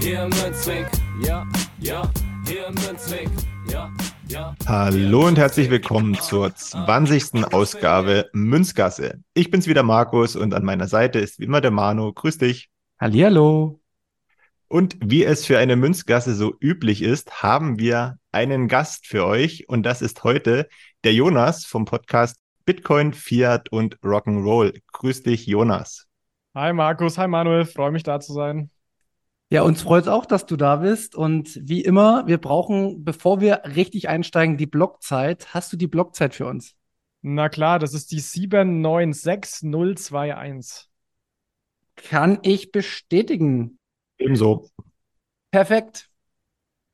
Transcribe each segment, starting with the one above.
Hier im Münzweg, ja, ja, hier im Münzweg, ja. Ja, Hallo und herzlich willkommen zur 20. Ausgabe Münzgasse. Ich bin's wieder Markus und an meiner Seite ist wie immer der Manu. Grüß dich. Hallihallo. Und wie es für eine Münzgasse so üblich ist, haben wir einen Gast für euch und das ist heute der Jonas vom Podcast Bitcoin, Fiat und Rock'n'Roll. Grüß dich, Jonas. Hi Markus, hi Manuel, freue mich da zu sein. Ja, uns freut es auch, dass du da bist. Und wie immer, wir brauchen, bevor wir richtig einsteigen, die Blockzeit. Hast du die Blockzeit für uns? Na klar, das ist die 796021. Kann ich bestätigen. Ebenso. Perfekt.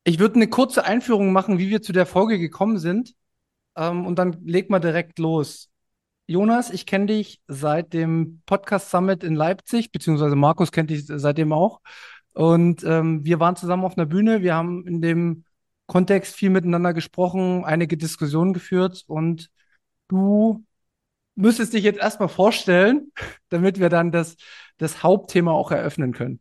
Ich würde eine kurze Einführung machen, wie wir zu der Folge gekommen sind. Ähm, und dann leg mal direkt los. Jonas, ich kenne dich seit dem Podcast Summit in Leipzig, beziehungsweise Markus kennt dich seitdem auch. Und ähm, wir waren zusammen auf einer Bühne. Wir haben in dem Kontext viel miteinander gesprochen, einige Diskussionen geführt und du müsstest dich jetzt erstmal vorstellen, damit wir dann das, das Hauptthema auch eröffnen können.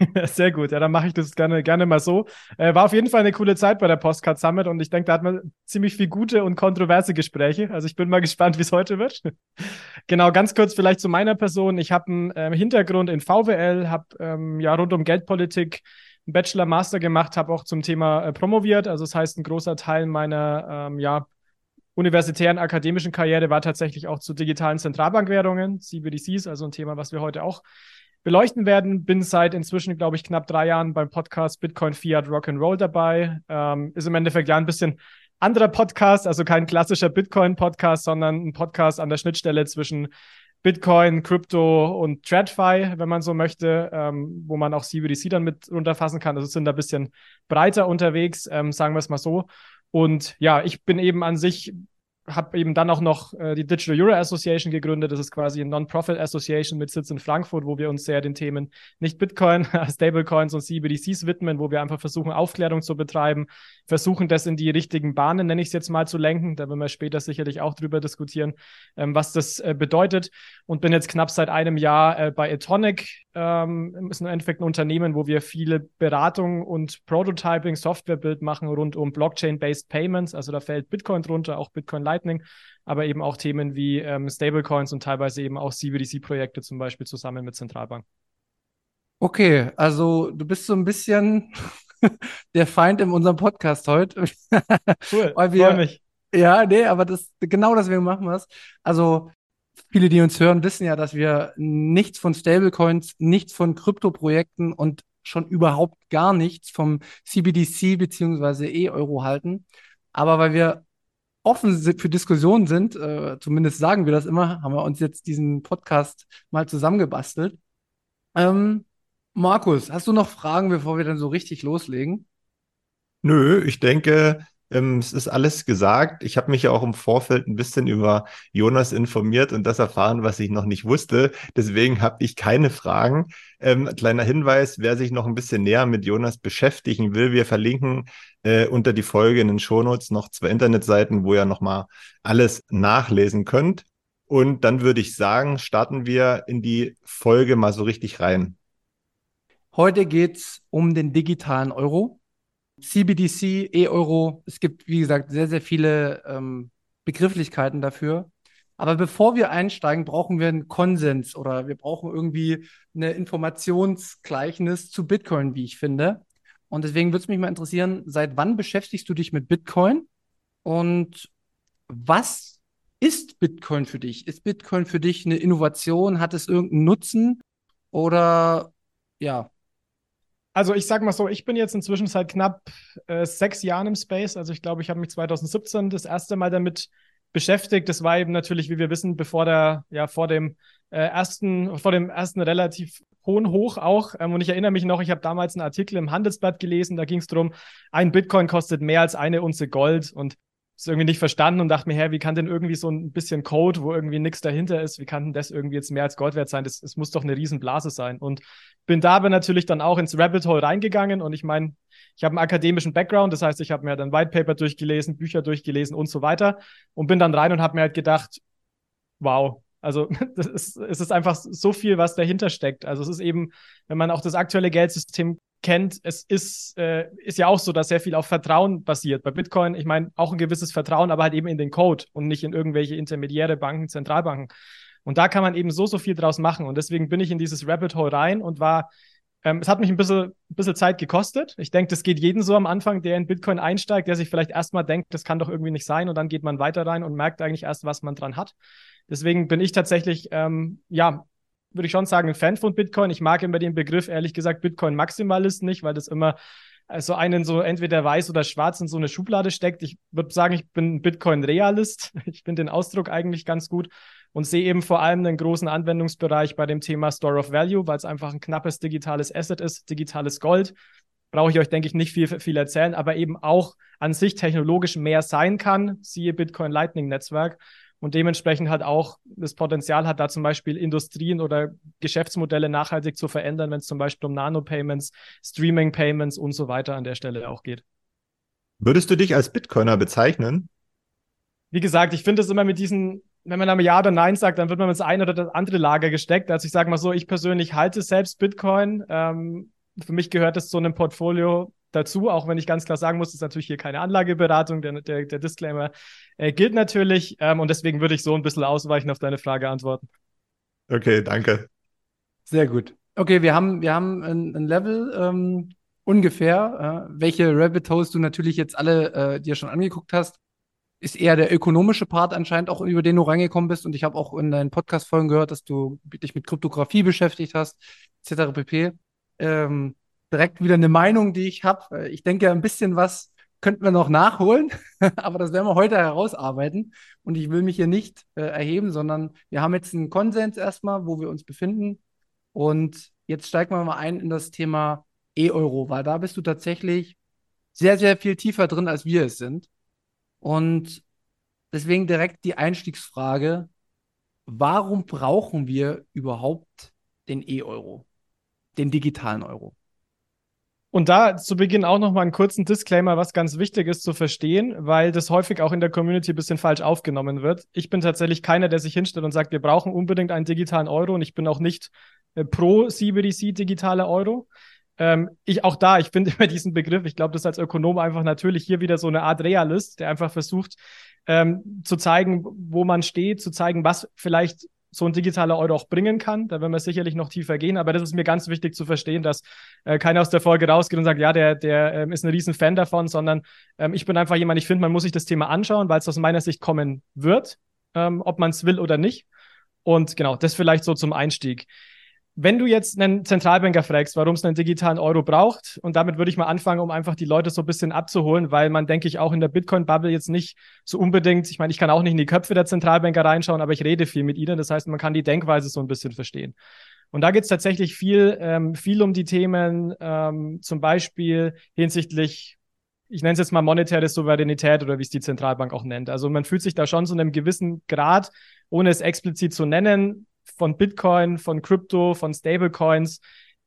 Sehr gut, ja, dann mache ich das gerne, gerne mal so. Äh, war auf jeden Fall eine coole Zeit bei der Postcard Summit und ich denke, da hat man ziemlich viel gute und kontroverse Gespräche. Also ich bin mal gespannt, wie es heute wird. genau, ganz kurz vielleicht zu meiner Person. Ich habe einen äh, Hintergrund in VWL, habe ähm, ja rund um Geldpolitik einen Bachelor, Master gemacht, habe auch zum Thema äh, promoviert. Also das heißt, ein großer Teil meiner ähm, ja, universitären akademischen Karriere war tatsächlich auch zu digitalen Zentralbankwährungen, CBDCs, also ein Thema, was wir heute auch beleuchten werden. Bin seit inzwischen, glaube ich, knapp drei Jahren beim Podcast Bitcoin, Fiat, Rock'n'Roll dabei. Ähm, ist im Endeffekt ja ein bisschen anderer Podcast, also kein klassischer Bitcoin-Podcast, sondern ein Podcast an der Schnittstelle zwischen Bitcoin, Crypto und TradFi, wenn man so möchte, ähm, wo man auch CBDC dann mit runterfassen kann. Also sind da ein bisschen breiter unterwegs, ähm, sagen wir es mal so. Und ja, ich bin eben an sich habe eben dann auch noch äh, die Digital Euro Association gegründet. Das ist quasi eine Non-Profit Association mit Sitz in Frankfurt, wo wir uns sehr den Themen nicht Bitcoin, Stablecoins und CBDCs widmen, wo wir einfach versuchen, Aufklärung zu betreiben, versuchen, das in die richtigen Bahnen, nenne ich es jetzt mal, zu lenken. Da werden wir später sicherlich auch drüber diskutieren, ähm, was das äh, bedeutet. Und bin jetzt knapp seit einem Jahr äh, bei Etonic. Ähm, ist im Endeffekt ein Unternehmen, wo wir viele Beratung und Prototyping, Softwarebild machen rund um Blockchain-based Payments. Also da fällt Bitcoin drunter, auch Bitcoin Lightning, aber eben auch Themen wie ähm, Stablecoins und teilweise eben auch CBDC-Projekte zum Beispiel zusammen mit Zentralbank. Okay, also du bist so ein bisschen der Feind in unserem Podcast heute. Cool, freue mich. Ja, nee, aber das, genau deswegen machen wir es. Also viele, die uns hören, wissen ja, dass wir nichts von Stablecoins, nichts von Kryptoprojekten und schon überhaupt gar nichts vom CBDC beziehungsweise E-Euro halten. Aber weil wir offen für Diskussionen sind, äh, zumindest sagen wir das immer, haben wir uns jetzt diesen Podcast mal zusammengebastelt. Ähm, Markus, hast du noch Fragen, bevor wir dann so richtig loslegen? Nö, ich denke, ähm, es ist alles gesagt. Ich habe mich ja auch im Vorfeld ein bisschen über Jonas informiert und das erfahren, was ich noch nicht wusste. Deswegen habe ich keine Fragen. Ähm, kleiner Hinweis, wer sich noch ein bisschen näher mit Jonas beschäftigen will, wir verlinken äh, unter die Folge in den Shownotes noch zwei Internetseiten, wo ihr nochmal alles nachlesen könnt. Und dann würde ich sagen, starten wir in die Folge mal so richtig rein. Heute geht es um den digitalen Euro. CBDC, E-Euro. Es gibt, wie gesagt, sehr, sehr viele ähm, Begrifflichkeiten dafür. Aber bevor wir einsteigen, brauchen wir einen Konsens oder wir brauchen irgendwie eine Informationsgleichnis zu Bitcoin, wie ich finde. Und deswegen würde es mich mal interessieren, seit wann beschäftigst du dich mit Bitcoin? Und was ist Bitcoin für dich? Ist Bitcoin für dich eine Innovation? Hat es irgendeinen Nutzen? Oder ja, also ich sag mal so, ich bin jetzt inzwischen seit knapp äh, sechs Jahren im Space. Also ich glaube, ich habe mich 2017 das erste Mal damit beschäftigt. Das war eben natürlich, wie wir wissen, bevor der, ja, vor dem äh, ersten, vor dem ersten relativ hohen Hoch auch. Ähm, und ich erinnere mich noch, ich habe damals einen Artikel im Handelsblatt gelesen, da ging es darum, ein Bitcoin kostet mehr als eine Unze Gold und es irgendwie nicht verstanden und dachte mir, hä, wie kann denn irgendwie so ein bisschen Code, wo irgendwie nichts dahinter ist, wie kann denn das irgendwie jetzt mehr als Gold wert sein? Das, das muss doch eine Riesenblase sein. Und bin da aber natürlich dann auch ins Rabbit Hole reingegangen und ich meine, ich habe einen akademischen Background, das heißt, ich habe mir dann White Paper durchgelesen, Bücher durchgelesen und so weiter und bin dann rein und habe mir halt gedacht, wow, also ist, es ist einfach so viel, was dahinter steckt. Also es ist eben, wenn man auch das aktuelle Geldsystem kennt, es ist, äh, ist ja auch so, dass sehr viel auf Vertrauen basiert. Bei Bitcoin, ich meine, auch ein gewisses Vertrauen, aber halt eben in den Code und nicht in irgendwelche intermediäre Banken, Zentralbanken. Und da kann man eben so, so viel draus machen. Und deswegen bin ich in dieses Rabbit Hole rein und war ähm, es hat mich ein bisschen, ein bisschen Zeit gekostet. Ich denke, das geht jeden so am Anfang, der in Bitcoin einsteigt, der sich vielleicht erstmal denkt, das kann doch irgendwie nicht sein und dann geht man weiter rein und merkt eigentlich erst, was man dran hat. Deswegen bin ich tatsächlich, ähm, ja, würde ich schon sagen, ein Fan von Bitcoin. Ich mag immer den Begriff, ehrlich gesagt, Bitcoin-Maximalist nicht, weil das immer so einen so entweder weiß oder schwarz in so eine Schublade steckt. Ich würde sagen, ich bin Bitcoin-Realist. Ich finde den Ausdruck eigentlich ganz gut und sehe eben vor allem einen großen Anwendungsbereich bei dem Thema Store of Value, weil es einfach ein knappes digitales Asset ist, digitales Gold. Brauche ich euch, denke ich, nicht viel, viel erzählen, aber eben auch an sich technologisch mehr sein kann, siehe Bitcoin Lightning Netzwerk und dementsprechend halt auch das Potenzial hat, da zum Beispiel Industrien oder Geschäftsmodelle nachhaltig zu verändern, wenn es zum Beispiel um Nano-Payments, Streaming-Payments und so weiter an der Stelle auch geht. Würdest du dich als Bitcoiner bezeichnen? Wie gesagt, ich finde es immer mit diesen, wenn man einmal Ja oder Nein sagt, dann wird man ins eine oder das andere Lager gesteckt. Also ich sage mal so, ich persönlich halte selbst Bitcoin. Ähm, für mich gehört es zu einem Portfolio dazu, auch wenn ich ganz klar sagen muss, das ist natürlich hier keine Anlageberatung, der, der, der Disclaimer äh, gilt natürlich ähm, und deswegen würde ich so ein bisschen ausweichen auf deine Frage antworten. Okay, danke. Sehr gut. Okay, wir haben, wir haben ein, ein Level ähm, ungefähr, äh, welche Rabbit Holes du natürlich jetzt alle äh, dir schon angeguckt hast. Ist eher der ökonomische Part anscheinend auch, über den du reingekommen bist. Und ich habe auch in deinen Podcast-Folgen gehört, dass du dich mit Kryptographie beschäftigt hast, etc. pp. Ähm, direkt wieder eine Meinung, die ich habe. Ich denke, ein bisschen was könnten wir noch nachholen, aber das werden wir heute herausarbeiten. Und ich will mich hier nicht äh, erheben, sondern wir haben jetzt einen Konsens erstmal, wo wir uns befinden. Und jetzt steigen wir mal ein in das Thema E-Euro, weil da bist du tatsächlich sehr, sehr viel tiefer drin, als wir es sind. Und deswegen direkt die Einstiegsfrage, warum brauchen wir überhaupt den E-Euro, den digitalen Euro? Und da zu Beginn auch nochmal einen kurzen Disclaimer, was ganz wichtig ist zu verstehen, weil das häufig auch in der Community ein bisschen falsch aufgenommen wird. Ich bin tatsächlich keiner, der sich hinstellt und sagt, wir brauchen unbedingt einen digitalen Euro und ich bin auch nicht äh, pro CBDC digitaler Euro. Ähm, ich auch da, ich finde immer diesen Begriff, ich glaube, das ist als Ökonom einfach natürlich hier wieder so eine Art Realist, der einfach versucht ähm, zu zeigen, wo man steht, zu zeigen, was vielleicht so ein digitaler Euro auch bringen kann. Da werden wir sicherlich noch tiefer gehen. Aber das ist mir ganz wichtig zu verstehen, dass äh, keiner aus der Folge rausgeht und sagt, ja, der, der ähm, ist ein riesen Fan davon, sondern ähm, ich bin einfach jemand, ich finde, man muss sich das Thema anschauen, weil es aus meiner Sicht kommen wird, ähm, ob man es will oder nicht. Und genau, das vielleicht so zum Einstieg. Wenn du jetzt einen Zentralbanker fragst, warum es einen digitalen Euro braucht, und damit würde ich mal anfangen, um einfach die Leute so ein bisschen abzuholen, weil man, denke ich, auch in der Bitcoin-Bubble jetzt nicht so unbedingt, ich meine, ich kann auch nicht in die Köpfe der Zentralbanker reinschauen, aber ich rede viel mit ihnen. Das heißt, man kann die Denkweise so ein bisschen verstehen. Und da geht es tatsächlich viel, ähm, viel um die Themen, ähm, zum Beispiel hinsichtlich ich nenne es jetzt mal monetäre Souveränität oder wie es die Zentralbank auch nennt. Also man fühlt sich da schon zu einem gewissen Grad, ohne es explizit zu nennen, von Bitcoin, von Krypto, von Stablecoins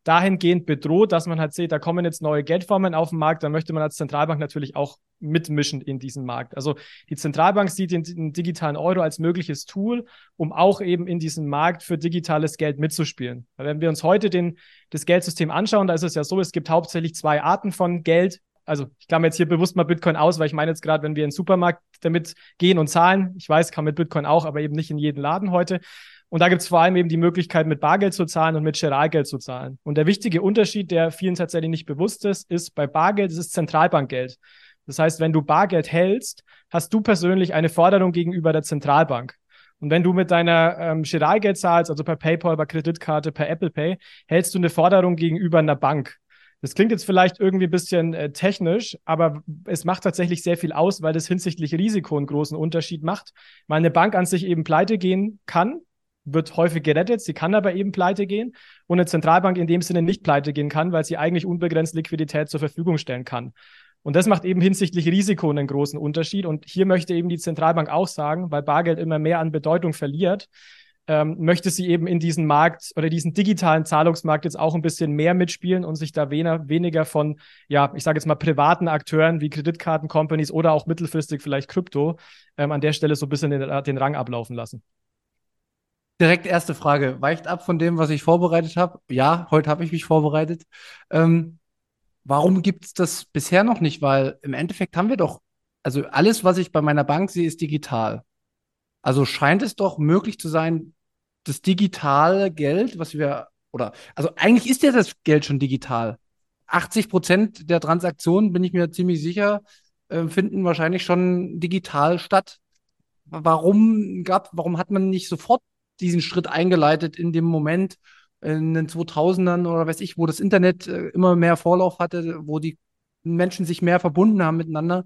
dahingehend bedroht, dass man halt sieht, da kommen jetzt neue Geldformen auf den Markt, dann möchte man als Zentralbank natürlich auch mitmischen in diesen Markt. Also die Zentralbank sieht den, den, digitalen Euro als mögliches Tool, um auch eben in diesem Markt für digitales Geld mitzuspielen. Wenn wir uns heute den, das Geldsystem anschauen, da ist es ja so, es gibt hauptsächlich zwei Arten von Geld. Also ich klammer jetzt hier bewusst mal Bitcoin aus, weil ich meine jetzt gerade, wenn wir in den Supermarkt damit gehen und zahlen, ich weiß, kann mit Bitcoin auch, aber eben nicht in jeden Laden heute. Und da gibt es vor allem eben die Möglichkeit, mit Bargeld zu zahlen und mit Giralgeld zu zahlen. Und der wichtige Unterschied, der vielen tatsächlich nicht bewusst ist, ist, bei Bargeld ist es Zentralbankgeld. Das heißt, wenn du Bargeld hältst, hast du persönlich eine Forderung gegenüber der Zentralbank. Und wenn du mit deiner ähm, Giralgeld zahlst, also per PayPal, per Kreditkarte, per Apple Pay, hältst du eine Forderung gegenüber einer Bank. Das klingt jetzt vielleicht irgendwie ein bisschen äh, technisch, aber es macht tatsächlich sehr viel aus, weil das hinsichtlich Risiko einen großen Unterschied macht. Weil eine Bank an sich eben pleite gehen kann, wird häufig gerettet, sie kann aber eben pleite gehen und eine Zentralbank in dem Sinne nicht pleite gehen kann, weil sie eigentlich unbegrenzt Liquidität zur Verfügung stellen kann. Und das macht eben hinsichtlich Risiko einen großen Unterschied. Und hier möchte eben die Zentralbank auch sagen, weil Bargeld immer mehr an Bedeutung verliert, ähm, möchte sie eben in diesen Markt oder diesen digitalen Zahlungsmarkt jetzt auch ein bisschen mehr mitspielen und sich da weniger, weniger von, ja, ich sage jetzt mal privaten Akteuren wie Kreditkarten-Companies oder auch mittelfristig vielleicht Krypto ähm, an der Stelle so ein bisschen den, den Rang ablaufen lassen. Direkt erste Frage. Weicht ab von dem, was ich vorbereitet habe. Ja, heute habe ich mich vorbereitet. Ähm, warum gibt es das bisher noch nicht? Weil im Endeffekt haben wir doch, also alles, was ich bei meiner Bank sehe, ist digital. Also scheint es doch möglich zu sein, das digitale Geld, was wir, oder, also eigentlich ist ja das Geld schon digital. 80 Prozent der Transaktionen, bin ich mir ziemlich sicher, äh, finden wahrscheinlich schon digital statt. Warum gab, warum hat man nicht sofort diesen Schritt eingeleitet in dem Moment in den 2000ern oder weiß ich, wo das Internet äh, immer mehr Vorlauf hatte, wo die Menschen sich mehr verbunden haben miteinander?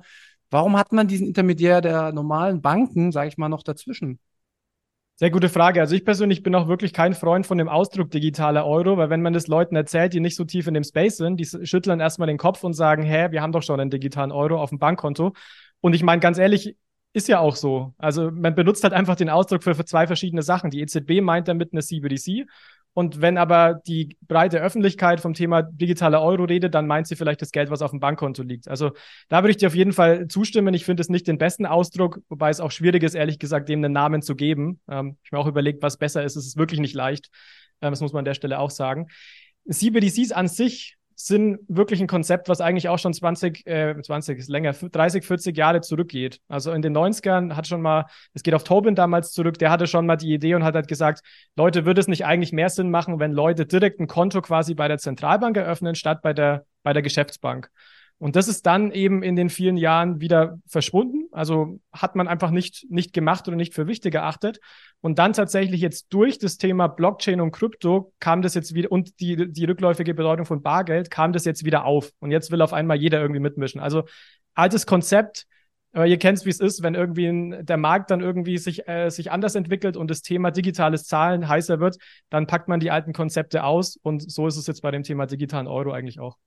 Warum hat man diesen Intermediär der normalen Banken, sage ich mal, noch dazwischen? Sehr gute Frage. Also ich persönlich bin auch wirklich kein Freund von dem Ausdruck digitaler Euro, weil wenn man das Leuten erzählt, die nicht so tief in dem Space sind, die schütteln erstmal den Kopf und sagen, hä, wir haben doch schon einen digitalen Euro auf dem Bankkonto. Und ich meine, ganz ehrlich, ist ja auch so. Also man benutzt halt einfach den Ausdruck für, für zwei verschiedene Sachen. Die EZB meint damit eine CBDC und wenn aber die breite Öffentlichkeit vom Thema digitaler Euro redet, dann meint sie vielleicht das Geld, was auf dem Bankkonto liegt. Also da würde ich dir auf jeden Fall zustimmen. Ich finde es nicht den besten Ausdruck, wobei es auch schwierig ist, ehrlich gesagt, dem einen Namen zu geben. Ähm, ich habe mir auch überlegt, was besser ist. Es ist wirklich nicht leicht. Ähm, das muss man an der Stelle auch sagen. CBDCs an sich sind wirklich ein Konzept, was eigentlich auch schon 20, äh, 20 ist länger, 30, 40 Jahre zurückgeht. Also in den 90ern hat schon mal, es geht auf Tobin damals zurück, der hatte schon mal die Idee und hat halt gesagt, Leute, würde es nicht eigentlich mehr Sinn machen, wenn Leute direkt ein Konto quasi bei der Zentralbank eröffnen, statt bei der, bei der Geschäftsbank? Und das ist dann eben in den vielen Jahren wieder verschwunden. Also hat man einfach nicht, nicht gemacht oder nicht für wichtig erachtet. Und dann tatsächlich jetzt durch das Thema Blockchain und Krypto kam das jetzt wieder und die, die rückläufige Bedeutung von Bargeld kam das jetzt wieder auf. Und jetzt will auf einmal jeder irgendwie mitmischen. Also altes Konzept, aber ihr kennt es, wie es ist, wenn irgendwie der Markt dann irgendwie sich, äh, sich anders entwickelt und das Thema digitales Zahlen heißer wird, dann packt man die alten Konzepte aus. Und so ist es jetzt bei dem Thema digitalen Euro eigentlich auch.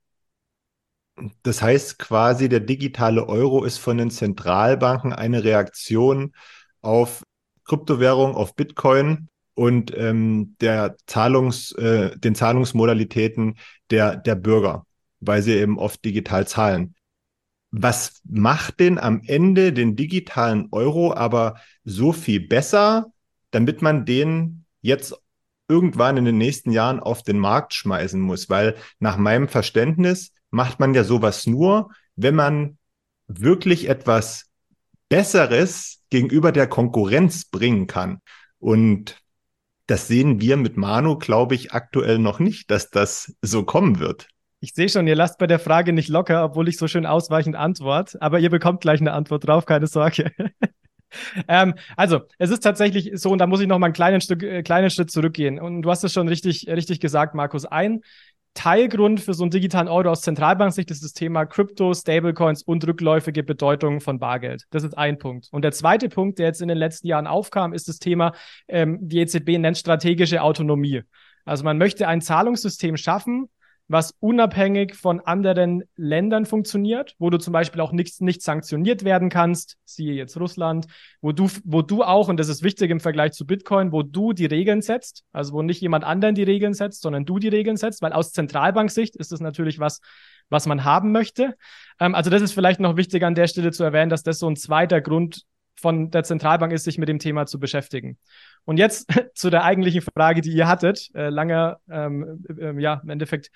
Das heißt quasi, der digitale Euro ist von den Zentralbanken eine Reaktion auf Kryptowährung, auf Bitcoin und ähm, der Zahlungs, äh, den Zahlungsmodalitäten der, der Bürger, weil sie eben oft digital zahlen. Was macht denn am Ende den digitalen Euro aber so viel besser, damit man den jetzt irgendwann in den nächsten Jahren auf den Markt schmeißen muss? Weil nach meinem Verständnis macht man ja sowas nur, wenn man wirklich etwas Besseres gegenüber der Konkurrenz bringen kann. Und das sehen wir mit Manu, glaube ich, aktuell noch nicht, dass das so kommen wird. Ich sehe schon, ihr lasst bei der Frage nicht locker, obwohl ich so schön ausweichend antwort, aber ihr bekommt gleich eine Antwort drauf, keine Sorge. ähm, also, es ist tatsächlich so, und da muss ich noch mal einen kleinen, Stück, äh, kleinen Schritt zurückgehen. Und du hast es schon richtig, richtig gesagt, Markus. Ein Teilgrund für so einen digitalen Euro aus Zentralbanksicht ist das Thema Crypto, Stablecoins und rückläufige Bedeutung von Bargeld. Das ist ein Punkt. Und der zweite Punkt, der jetzt in den letzten Jahren aufkam, ist das Thema, ähm, die EZB nennt strategische Autonomie. Also man möchte ein Zahlungssystem schaffen, was unabhängig von anderen Ländern funktioniert, wo du zum Beispiel auch nicht, nicht sanktioniert werden kannst, siehe jetzt Russland, wo du, wo du auch, und das ist wichtig im Vergleich zu Bitcoin, wo du die Regeln setzt, also wo nicht jemand anderen die Regeln setzt, sondern du die Regeln setzt, weil aus Zentralbanksicht ist das natürlich was, was man haben möchte. Ähm, also das ist vielleicht noch wichtig an der Stelle zu erwähnen, dass das so ein zweiter Grund von der Zentralbank ist, sich mit dem Thema zu beschäftigen. Und jetzt zu der eigentlichen Frage, die ihr hattet, äh, lange, ähm, äh, ja, im Endeffekt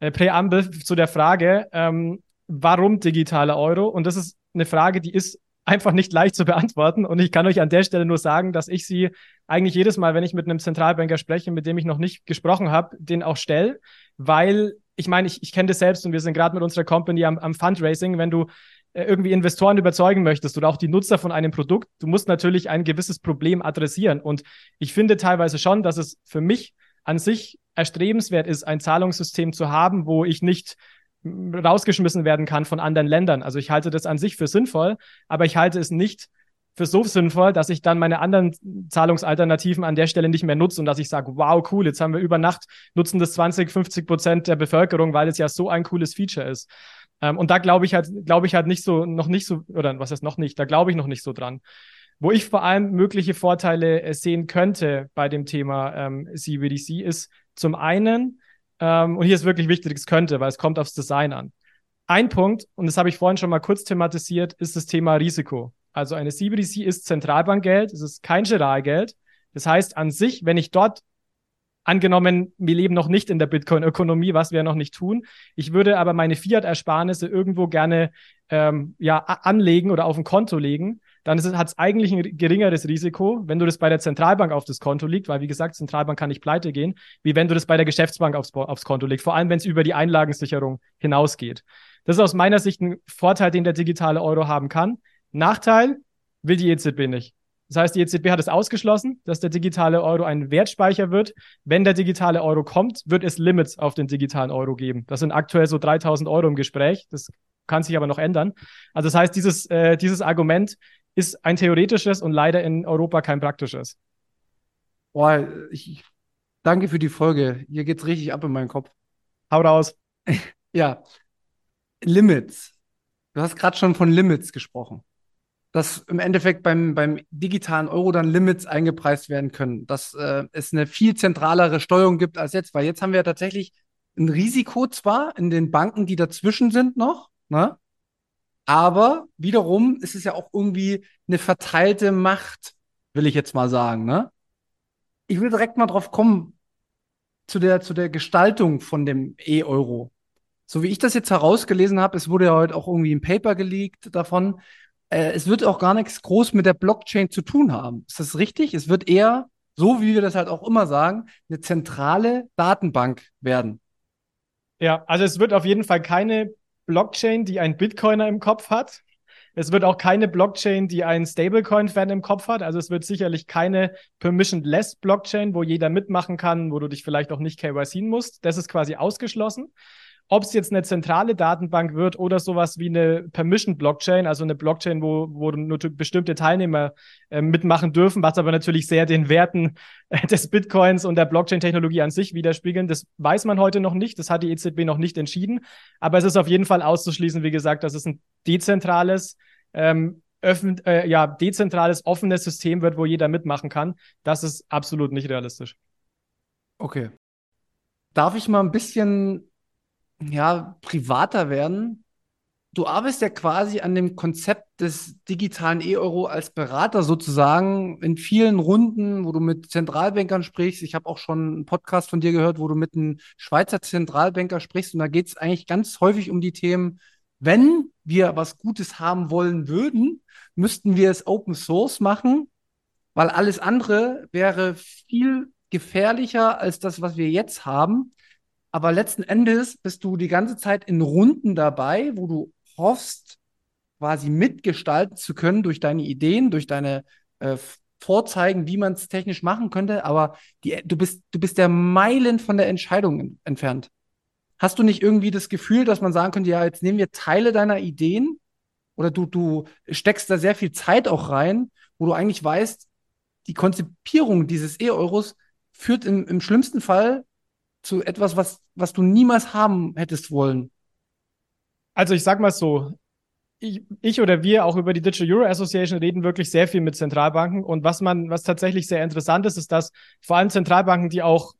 äh, Präambel zu der Frage, ähm, warum digitaler Euro? Und das ist eine Frage, die ist einfach nicht leicht zu beantworten. Und ich kann euch an der Stelle nur sagen, dass ich sie eigentlich jedes Mal, wenn ich mit einem Zentralbanker spreche, mit dem ich noch nicht gesprochen habe, den auch stelle, weil ich meine, ich, ich kenne das selbst und wir sind gerade mit unserer Company am, am Fundraising, wenn du irgendwie Investoren überzeugen möchtest oder auch die Nutzer von einem Produkt, du musst natürlich ein gewisses Problem adressieren. Und ich finde teilweise schon, dass es für mich an sich erstrebenswert ist, ein Zahlungssystem zu haben, wo ich nicht rausgeschmissen werden kann von anderen Ländern. Also ich halte das an sich für sinnvoll, aber ich halte es nicht für so sinnvoll, dass ich dann meine anderen Zahlungsalternativen an der Stelle nicht mehr nutze und dass ich sage, wow, cool, jetzt haben wir über Nacht, nutzen das 20, 50 Prozent der Bevölkerung, weil es ja so ein cooles Feature ist. Ähm, und da glaube ich halt, glaube ich halt nicht so, noch nicht so, oder was heißt noch nicht, da glaube ich noch nicht so dran. Wo ich vor allem mögliche Vorteile äh, sehen könnte bei dem Thema ähm, CBDC ist zum einen, ähm, und hier ist wirklich wichtig, es könnte, weil es kommt aufs Design an. Ein Punkt, und das habe ich vorhin schon mal kurz thematisiert, ist das Thema Risiko. Also eine CBDC ist Zentralbankgeld, es ist kein Giralgeld. Das heißt an sich, wenn ich dort angenommen, wir leben noch nicht in der Bitcoin-Ökonomie, was wir noch nicht tun. Ich würde aber meine Fiat-Ersparnisse irgendwo gerne ähm, ja, anlegen oder auf ein Konto legen. Dann hat es eigentlich ein geringeres Risiko, wenn du das bei der Zentralbank auf das Konto liegt, weil wie gesagt, Zentralbank kann nicht pleite gehen, wie wenn du das bei der Geschäftsbank aufs, aufs Konto legst, vor allem wenn es über die Einlagensicherung hinausgeht. Das ist aus meiner Sicht ein Vorteil, den der digitale Euro haben kann. Nachteil will die EZB nicht. Das heißt, die EZB hat es ausgeschlossen, dass der digitale Euro ein Wertspeicher wird. Wenn der digitale Euro kommt, wird es Limits auf den digitalen Euro geben. Das sind aktuell so 3000 Euro im Gespräch. Das kann sich aber noch ändern. Also das heißt, dieses, äh, dieses Argument ist ein theoretisches und leider in Europa kein praktisches. Boah, ich danke für die Folge. Hier geht's richtig ab in meinen Kopf. Hau raus. ja. Limits. Du hast gerade schon von Limits gesprochen dass im Endeffekt beim, beim digitalen Euro dann Limits eingepreist werden können, dass äh, es eine viel zentralere Steuerung gibt als jetzt, weil jetzt haben wir ja tatsächlich ein Risiko zwar in den Banken, die dazwischen sind noch, ne? aber wiederum ist es ja auch irgendwie eine verteilte Macht, will ich jetzt mal sagen. Ne? Ich will direkt mal drauf kommen zu der, zu der Gestaltung von dem E-Euro. So wie ich das jetzt herausgelesen habe, es wurde ja heute auch irgendwie ein Paper geleakt davon, äh, es wird auch gar nichts groß mit der Blockchain zu tun haben. Ist das richtig? Es wird eher, so wie wir das halt auch immer sagen, eine zentrale Datenbank werden. Ja, also es wird auf jeden Fall keine Blockchain, die ein Bitcoiner im Kopf hat. Es wird auch keine Blockchain, die einen Stablecoin-Fan im Kopf hat. Also es wird sicherlich keine Permission-less Blockchain, wo jeder mitmachen kann, wo du dich vielleicht auch nicht KYC musst. Das ist quasi ausgeschlossen. Ob es jetzt eine zentrale Datenbank wird oder sowas wie eine Permission-Blockchain, also eine Blockchain, wo, wo nur bestimmte Teilnehmer äh, mitmachen dürfen, was aber natürlich sehr den Werten äh, des Bitcoins und der Blockchain-Technologie an sich widerspiegeln. Das weiß man heute noch nicht, das hat die EZB noch nicht entschieden. Aber es ist auf jeden Fall auszuschließen, wie gesagt, dass es ein dezentrales, ähm, öffn äh, ja, dezentrales, offenes System wird, wo jeder mitmachen kann. Das ist absolut nicht realistisch. Okay. Darf ich mal ein bisschen ja, privater werden. Du arbeitest ja quasi an dem Konzept des digitalen E-Euro als Berater sozusagen in vielen Runden, wo du mit Zentralbankern sprichst. Ich habe auch schon einen Podcast von dir gehört, wo du mit einem Schweizer Zentralbanker sprichst. Und da geht es eigentlich ganz häufig um die Themen, wenn wir was Gutes haben wollen würden, müssten wir es Open Source machen, weil alles andere wäre viel gefährlicher als das, was wir jetzt haben. Aber letzten Endes bist du die ganze Zeit in Runden dabei, wo du hoffst, quasi mitgestalten zu können durch deine Ideen, durch deine äh, Vorzeigen, wie man es technisch machen könnte. Aber die, du, bist, du bist der Meilen von der Entscheidung entfernt. Hast du nicht irgendwie das Gefühl, dass man sagen könnte, ja, jetzt nehmen wir Teile deiner Ideen oder du, du steckst da sehr viel Zeit auch rein, wo du eigentlich weißt, die Konzipierung dieses E-Euros führt im, im schlimmsten Fall zu etwas, was, was du niemals haben hättest wollen? Also ich sag mal so, ich, ich, oder wir auch über die Digital Euro Association reden wirklich sehr viel mit Zentralbanken. Und was man, was tatsächlich sehr interessant ist, ist, dass vor allem Zentralbanken, die auch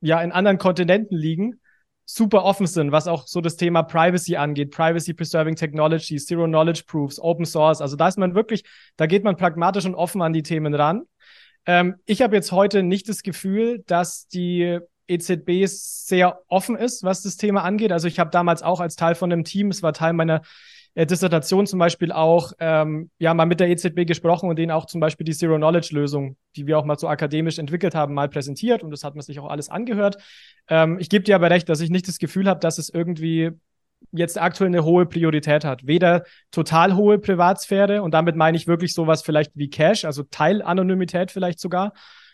ja in anderen Kontinenten liegen, super offen sind, was auch so das Thema Privacy angeht, Privacy Preserving Technology, Zero Knowledge Proofs, Open Source. Also da ist man wirklich, da geht man pragmatisch und offen an die Themen ran. Ähm, ich habe jetzt heute nicht das Gefühl, dass die EZB sehr offen ist, was das Thema angeht. Also ich habe damals auch als Teil von einem Team, es war Teil meiner äh, Dissertation zum Beispiel auch, ähm, ja, mal mit der EZB gesprochen und denen auch zum Beispiel die Zero-Knowledge-Lösung, die wir auch mal so akademisch entwickelt haben, mal präsentiert und das hat man sich auch alles angehört. Ähm, ich gebe dir aber recht, dass ich nicht das Gefühl habe, dass es irgendwie jetzt aktuell eine hohe Priorität hat. Weder total hohe Privatsphäre und damit meine ich wirklich sowas vielleicht wie Cash, also Teilanonymität vielleicht sogar.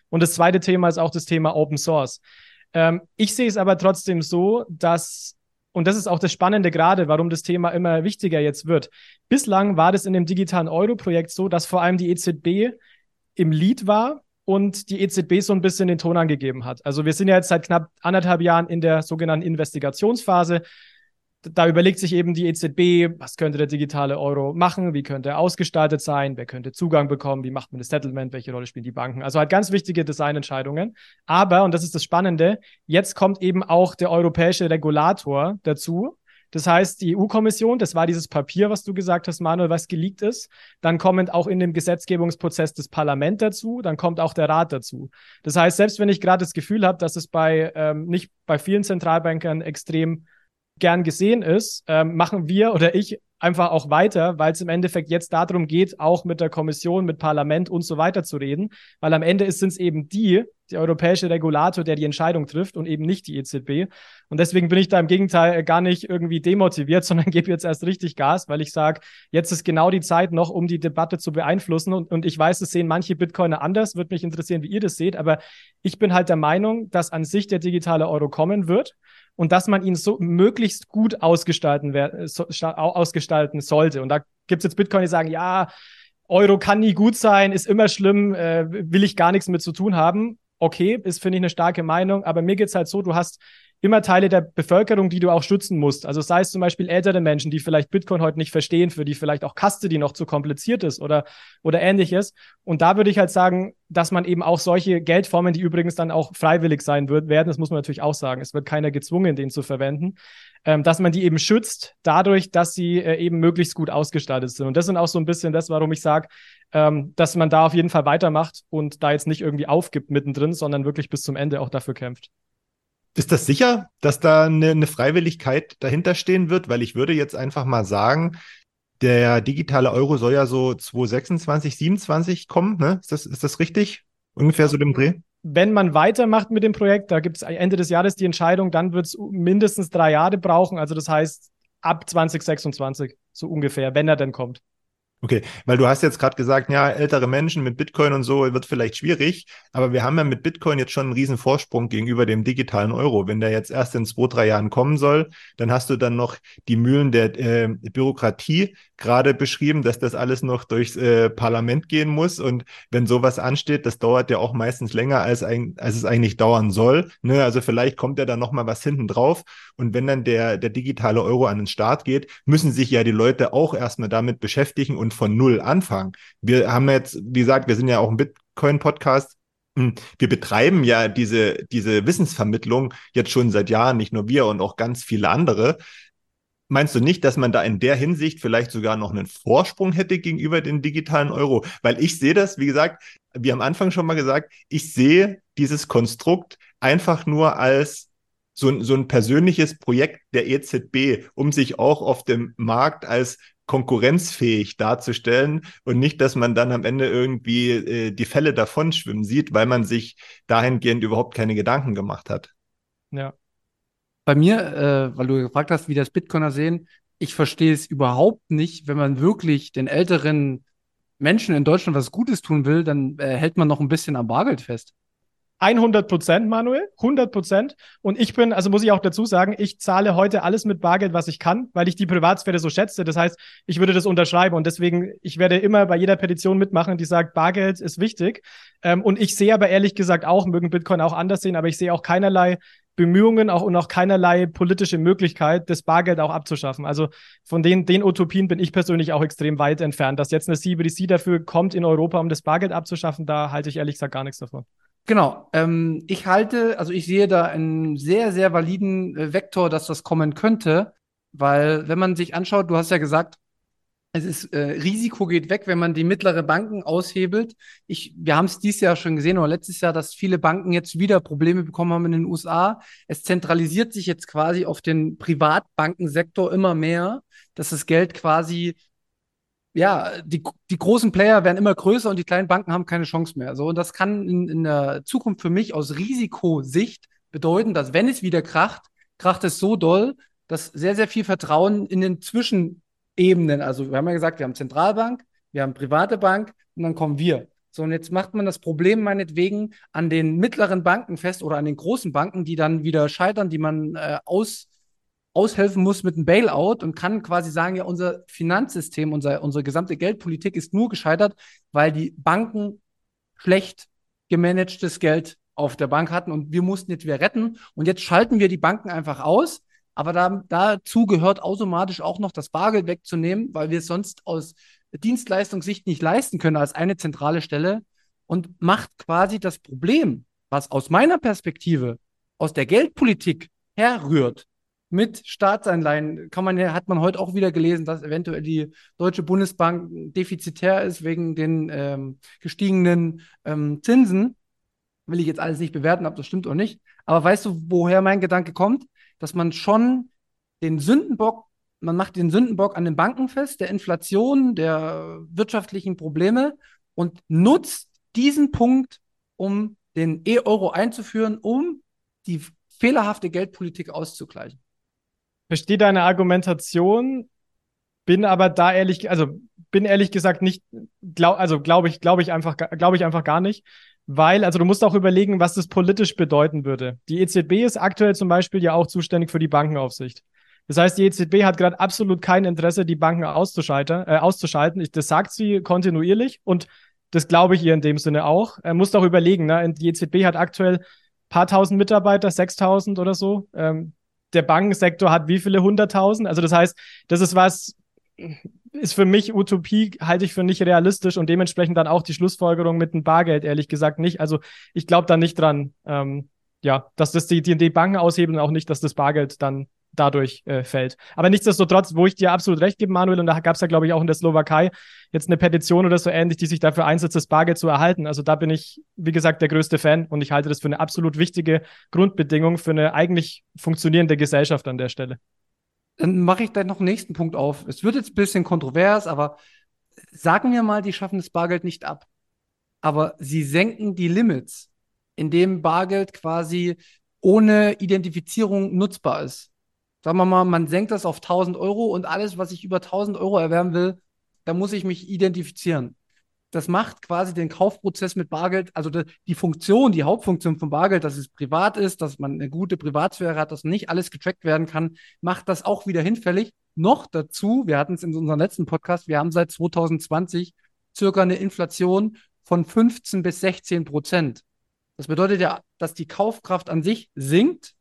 Und das zweite Thema ist auch das Thema Open Source. Ähm, ich sehe es aber trotzdem so, dass und das ist auch das Spannende gerade, warum das Thema immer wichtiger jetzt wird. Bislang war das in dem digitalen Euro-Projekt so, dass vor allem die EZB im Lead war und die EZB so ein bisschen den Ton angegeben hat. Also wir sind ja jetzt seit knapp anderthalb Jahren in der sogenannten Investigationsphase da überlegt sich eben die EZB, was könnte der digitale Euro machen, wie könnte er ausgestaltet sein, wer könnte Zugang bekommen, wie macht man das Settlement, welche Rolle spielen die Banken. Also halt ganz wichtige Designentscheidungen. Aber, und das ist das Spannende, jetzt kommt eben auch der europäische Regulator dazu. Das heißt, die EU-Kommission, das war dieses Papier, was du gesagt hast, Manuel, was geleakt ist. Dann kommt auch in dem Gesetzgebungsprozess das Parlament dazu, dann kommt auch der Rat dazu. Das heißt, selbst wenn ich gerade das Gefühl habe, dass es bei ähm, nicht bei vielen Zentralbankern extrem gern gesehen ist, ähm, machen wir oder ich einfach auch weiter, weil es im Endeffekt jetzt darum geht, auch mit der Kommission, mit Parlament und so weiter zu reden, weil am Ende sind es eben die, der europäische Regulator, der die Entscheidung trifft und eben nicht die EZB. Und deswegen bin ich da im Gegenteil gar nicht irgendwie demotiviert, sondern gebe jetzt erst richtig Gas, weil ich sage, jetzt ist genau die Zeit noch, um die Debatte zu beeinflussen. Und, und ich weiß, es sehen manche Bitcoiner anders, würde mich interessieren, wie ihr das seht, aber ich bin halt der Meinung, dass an sich der digitale Euro kommen wird und dass man ihn so möglichst gut ausgestalten, so, ausgestalten sollte. Und da gibt es jetzt Bitcoin, die sagen, ja, Euro kann nie gut sein, ist immer schlimm, äh, will ich gar nichts mit zu tun haben. Okay, ist, finde ich, eine starke Meinung, aber mir geht es halt so, du hast immer Teile der Bevölkerung, die du auch schützen musst. Also sei es zum Beispiel ältere Menschen, die vielleicht Bitcoin heute nicht verstehen, für die vielleicht auch Kaste, die noch zu kompliziert ist oder, oder ähnliches. Und da würde ich halt sagen, dass man eben auch solche Geldformen, die übrigens dann auch freiwillig sein wird, werden, das muss man natürlich auch sagen, es wird keiner gezwungen, den zu verwenden, ähm, dass man die eben schützt, dadurch, dass sie äh, eben möglichst gut ausgestaltet sind. Und das sind auch so ein bisschen das, warum ich sage, ähm, dass man da auf jeden Fall weitermacht und da jetzt nicht irgendwie aufgibt mittendrin, sondern wirklich bis zum Ende auch dafür kämpft. Ist das sicher, dass da eine, eine Freiwilligkeit dahinter stehen wird? Weil ich würde jetzt einfach mal sagen, der digitale Euro soll ja so 2026, 27 kommen, ne? Ist das, ist das richtig? Ungefähr so dem Dreh? Wenn man weitermacht mit dem Projekt, da gibt es Ende des Jahres die Entscheidung, dann wird es mindestens drei Jahre brauchen. Also das heißt ab 2026, so ungefähr, wenn er denn kommt. Okay, weil du hast jetzt gerade gesagt, ja, ältere Menschen mit Bitcoin und so wird vielleicht schwierig, aber wir haben ja mit Bitcoin jetzt schon einen riesen Vorsprung gegenüber dem digitalen Euro. Wenn der jetzt erst in zwei, drei Jahren kommen soll, dann hast du dann noch die Mühlen der äh, Bürokratie gerade beschrieben, dass das alles noch durchs äh, Parlament gehen muss und wenn sowas ansteht, das dauert ja auch meistens länger, als, ein, als es eigentlich dauern soll. Ne? Also vielleicht kommt ja dann noch mal was hinten drauf und wenn dann der, der digitale Euro an den Start geht, müssen sich ja die Leute auch erstmal damit beschäftigen und von null anfangen. Wir haben jetzt, wie gesagt, wir sind ja auch ein Bitcoin-Podcast. Hm, wir betreiben ja diese, diese Wissensvermittlung jetzt schon seit Jahren, nicht nur wir und auch ganz viele andere. Meinst du nicht, dass man da in der Hinsicht vielleicht sogar noch einen Vorsprung hätte gegenüber dem digitalen Euro? Weil ich sehe das, wie gesagt, wie am Anfang schon mal gesagt, ich sehe dieses Konstrukt einfach nur als so, so ein persönliches Projekt der EZB, um sich auch auf dem Markt als konkurrenzfähig darzustellen und nicht, dass man dann am Ende irgendwie äh, die Fälle davon schwimmen sieht, weil man sich dahingehend überhaupt keine Gedanken gemacht hat. Ja. Bei mir, äh, weil du gefragt hast, wie das Bitcoiner sehen, ich verstehe es überhaupt nicht, wenn man wirklich den älteren Menschen in Deutschland was Gutes tun will, dann äh, hält man noch ein bisschen am Bargeld fest. 100 Prozent, Manuel, 100 Prozent. Und ich bin, also muss ich auch dazu sagen, ich zahle heute alles mit Bargeld, was ich kann, weil ich die Privatsphäre so schätze. Das heißt, ich würde das unterschreiben und deswegen, ich werde immer bei jeder Petition mitmachen, die sagt, Bargeld ist wichtig. Ähm, und ich sehe aber ehrlich gesagt auch, mögen Bitcoin auch anders sehen, aber ich sehe auch keinerlei Bemühungen auch und auch keinerlei politische Möglichkeit, das Bargeld auch abzuschaffen. Also von den, den Utopien bin ich persönlich auch extrem weit entfernt. Dass jetzt eine CBDC dafür kommt in Europa, um das Bargeld abzuschaffen, da halte ich ehrlich gesagt gar nichts davon. Genau. Ähm, ich halte, also ich sehe da einen sehr, sehr validen äh, Vektor, dass das kommen könnte, weil wenn man sich anschaut, du hast ja gesagt, es ist äh, Risiko geht weg, wenn man die mittlere Banken aushebelt. Ich, wir haben es dieses Jahr schon gesehen oder letztes Jahr, dass viele Banken jetzt wieder Probleme bekommen haben in den USA. Es zentralisiert sich jetzt quasi auf den Privatbankensektor immer mehr, dass das Geld quasi ja, die, die großen Player werden immer größer und die kleinen Banken haben keine Chance mehr. So, und das kann in, in der Zukunft für mich aus Risikosicht bedeuten, dass wenn es wieder kracht, kracht es so doll, dass sehr, sehr viel Vertrauen in den Zwischenebenen, also wir haben ja gesagt, wir haben Zentralbank, wir haben private Bank und dann kommen wir. So, und jetzt macht man das Problem meinetwegen an den mittleren Banken fest oder an den großen Banken, die dann wieder scheitern, die man äh, aus, aushelfen muss mit einem Bailout und kann quasi sagen, ja, unser Finanzsystem, unser, unsere gesamte Geldpolitik ist nur gescheitert, weil die Banken schlecht gemanagtes Geld auf der Bank hatten und wir mussten jetzt wieder retten und jetzt schalten wir die Banken einfach aus. Aber da, dazu gehört automatisch auch noch das Bargeld wegzunehmen, weil wir es sonst aus Dienstleistungssicht nicht leisten können als eine zentrale Stelle und macht quasi das Problem, was aus meiner Perspektive aus der Geldpolitik herrührt, mit Staatsanleihen kann man hat man heute auch wieder gelesen, dass eventuell die Deutsche Bundesbank defizitär ist wegen den ähm, gestiegenen ähm, Zinsen. Will ich jetzt alles nicht bewerten, ob das stimmt oder nicht. Aber weißt du, woher mein Gedanke kommt? Dass man schon den Sündenbock man macht den Sündenbock an den Banken fest, der Inflation, der wirtschaftlichen Probleme und nutzt diesen Punkt, um den E-Euro einzuführen, um die fehlerhafte Geldpolitik auszugleichen. Verstehe deine Argumentation, bin aber da ehrlich, also bin ehrlich gesagt nicht, glaub, also glaube ich, glaube ich einfach, glaube ich einfach gar nicht, weil, also du musst auch überlegen, was das politisch bedeuten würde. Die EZB ist aktuell zum Beispiel ja auch zuständig für die Bankenaufsicht. Das heißt, die EZB hat gerade absolut kein Interesse, die Banken auszuschalten. Äh, auszuschalten. Ich, das sagt sie kontinuierlich und das glaube ich ihr in dem Sinne auch. Er muss doch überlegen, ne? die EZB hat aktuell paar tausend Mitarbeiter, 6000 oder so. Ähm, der Bankensektor hat wie viele hunderttausend? Also das heißt, das ist was, ist für mich Utopie, halte ich für nicht realistisch und dementsprechend dann auch die Schlussfolgerung mit dem Bargeld, ehrlich gesagt, nicht. Also ich glaube da nicht dran, ähm, ja, dass das die, die, die Banken aushebeln, auch nicht, dass das Bargeld dann dadurch äh, fällt. Aber nichtsdestotrotz, wo ich dir absolut recht gebe, Manuel, und da gab es ja, glaube ich, auch in der Slowakei jetzt eine Petition oder so ähnlich, die sich dafür einsetzt, das Bargeld zu erhalten. Also da bin ich, wie gesagt, der größte Fan und ich halte das für eine absolut wichtige Grundbedingung für eine eigentlich funktionierende Gesellschaft an der Stelle. Dann mache ich da noch einen nächsten Punkt auf. Es wird jetzt ein bisschen kontrovers, aber sagen wir mal, die schaffen das Bargeld nicht ab. Aber sie senken die Limits, indem Bargeld quasi ohne Identifizierung nutzbar ist sagen wir mal, man senkt das auf 1000 Euro und alles, was ich über 1000 Euro erwerben will, da muss ich mich identifizieren. Das macht quasi den Kaufprozess mit Bargeld, also die Funktion, die Hauptfunktion von Bargeld, dass es privat ist, dass man eine gute Privatsphäre hat, dass nicht alles getrackt werden kann, macht das auch wieder hinfällig. Noch dazu, wir hatten es in unserem letzten Podcast, wir haben seit 2020 circa eine Inflation von 15 bis 16 Prozent. Das bedeutet ja, dass die Kaufkraft an sich sinkt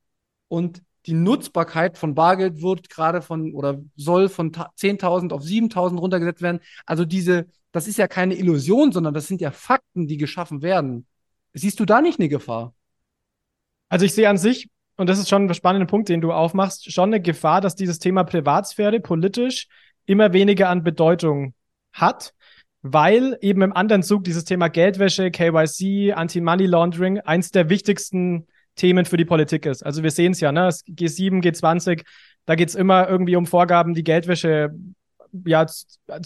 und die Nutzbarkeit von Bargeld wird gerade von oder soll von 10.000 auf 7.000 runtergesetzt werden. Also diese, das ist ja keine Illusion, sondern das sind ja Fakten, die geschaffen werden. Siehst du da nicht eine Gefahr? Also ich sehe an sich, und das ist schon ein spannender Punkt, den du aufmachst, schon eine Gefahr, dass dieses Thema Privatsphäre politisch immer weniger an Bedeutung hat, weil eben im anderen Zug dieses Thema Geldwäsche, KYC, Anti-Money Laundering eins der wichtigsten Themen für die Politik ist. Also wir sehen es ja, ne? G7, G20, da geht es immer irgendwie um Vorgaben, die Geldwäsche, ja,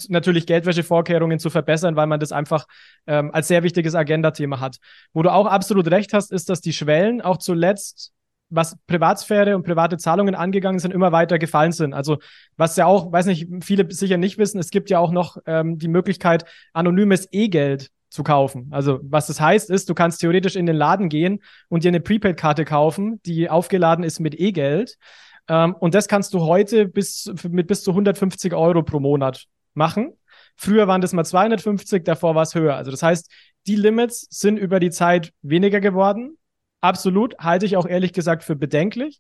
natürlich Geldwäschevorkehrungen zu verbessern, weil man das einfach ähm, als sehr wichtiges Agendathema hat. Wo du auch absolut recht hast, ist, dass die Schwellen auch zuletzt was Privatsphäre und private Zahlungen angegangen sind, immer weiter gefallen sind. Also was ja auch, weiß nicht, viele sicher nicht wissen, es gibt ja auch noch ähm, die Möglichkeit, anonymes E-Geld zu kaufen. Also was das heißt ist, du kannst theoretisch in den Laden gehen und dir eine Prepaid-Karte kaufen, die aufgeladen ist mit E-Geld. Ähm, und das kannst du heute bis, mit bis zu 150 Euro pro Monat machen. Früher waren das mal 250, davor war es höher. Also das heißt, die Limits sind über die Zeit weniger geworden. Absolut, halte ich auch ehrlich gesagt für bedenklich.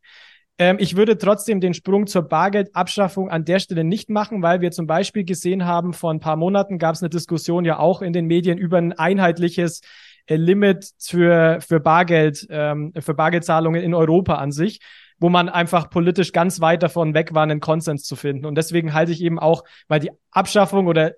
Ähm, ich würde trotzdem den Sprung zur Bargeldabschaffung an der Stelle nicht machen, weil wir zum Beispiel gesehen haben, vor ein paar Monaten gab es eine Diskussion ja auch in den Medien über ein einheitliches äh, Limit für, für Bargeld, ähm, für Bargeldzahlungen in Europa an sich wo man einfach politisch ganz weit davon weg war, einen Konsens zu finden. Und deswegen halte ich eben auch, weil die Abschaffung oder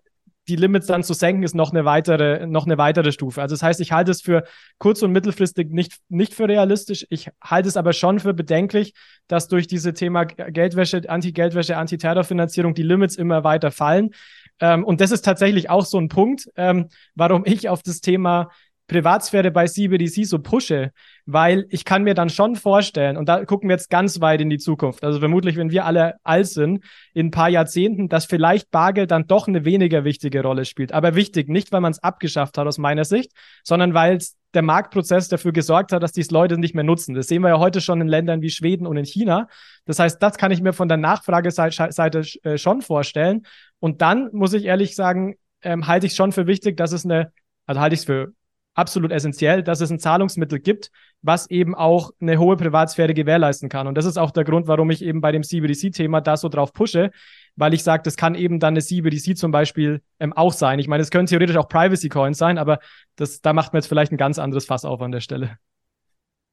die Limits dann zu senken, ist noch eine weitere, noch eine weitere Stufe. Also das heißt, ich halte es für kurz- und mittelfristig nicht, nicht für realistisch. Ich halte es aber schon für bedenklich, dass durch diese Thema Geldwäsche, Anti-Geldwäsche, Anti-Terrorfinanzierung die Limits immer weiter fallen. Ähm, und das ist tatsächlich auch so ein Punkt, ähm, warum ich auf das Thema Privatsphäre bei CBDC so pushe, weil ich kann mir dann schon vorstellen, und da gucken wir jetzt ganz weit in die Zukunft, also vermutlich, wenn wir alle alt sind, in ein paar Jahrzehnten, dass vielleicht Bargeld dann doch eine weniger wichtige Rolle spielt. Aber wichtig, nicht weil man es abgeschafft hat aus meiner Sicht, sondern weil der Marktprozess dafür gesorgt hat, dass dies Leute nicht mehr nutzen. Das sehen wir ja heute schon in Ländern wie Schweden und in China. Das heißt, das kann ich mir von der Nachfrageseite äh, schon vorstellen. Und dann muss ich ehrlich sagen, ähm, halte ich es schon für wichtig, dass es eine, also halte ich es für absolut essentiell, dass es ein Zahlungsmittel gibt, was eben auch eine hohe Privatsphäre gewährleisten kann. Und das ist auch der Grund, warum ich eben bei dem CBDC-Thema da so drauf pushe, weil ich sage, das kann eben dann eine CBDC zum Beispiel ähm, auch sein. Ich meine, es können theoretisch auch Privacy-Coins sein, aber das, da macht man jetzt vielleicht ein ganz anderes Fass auf an der Stelle.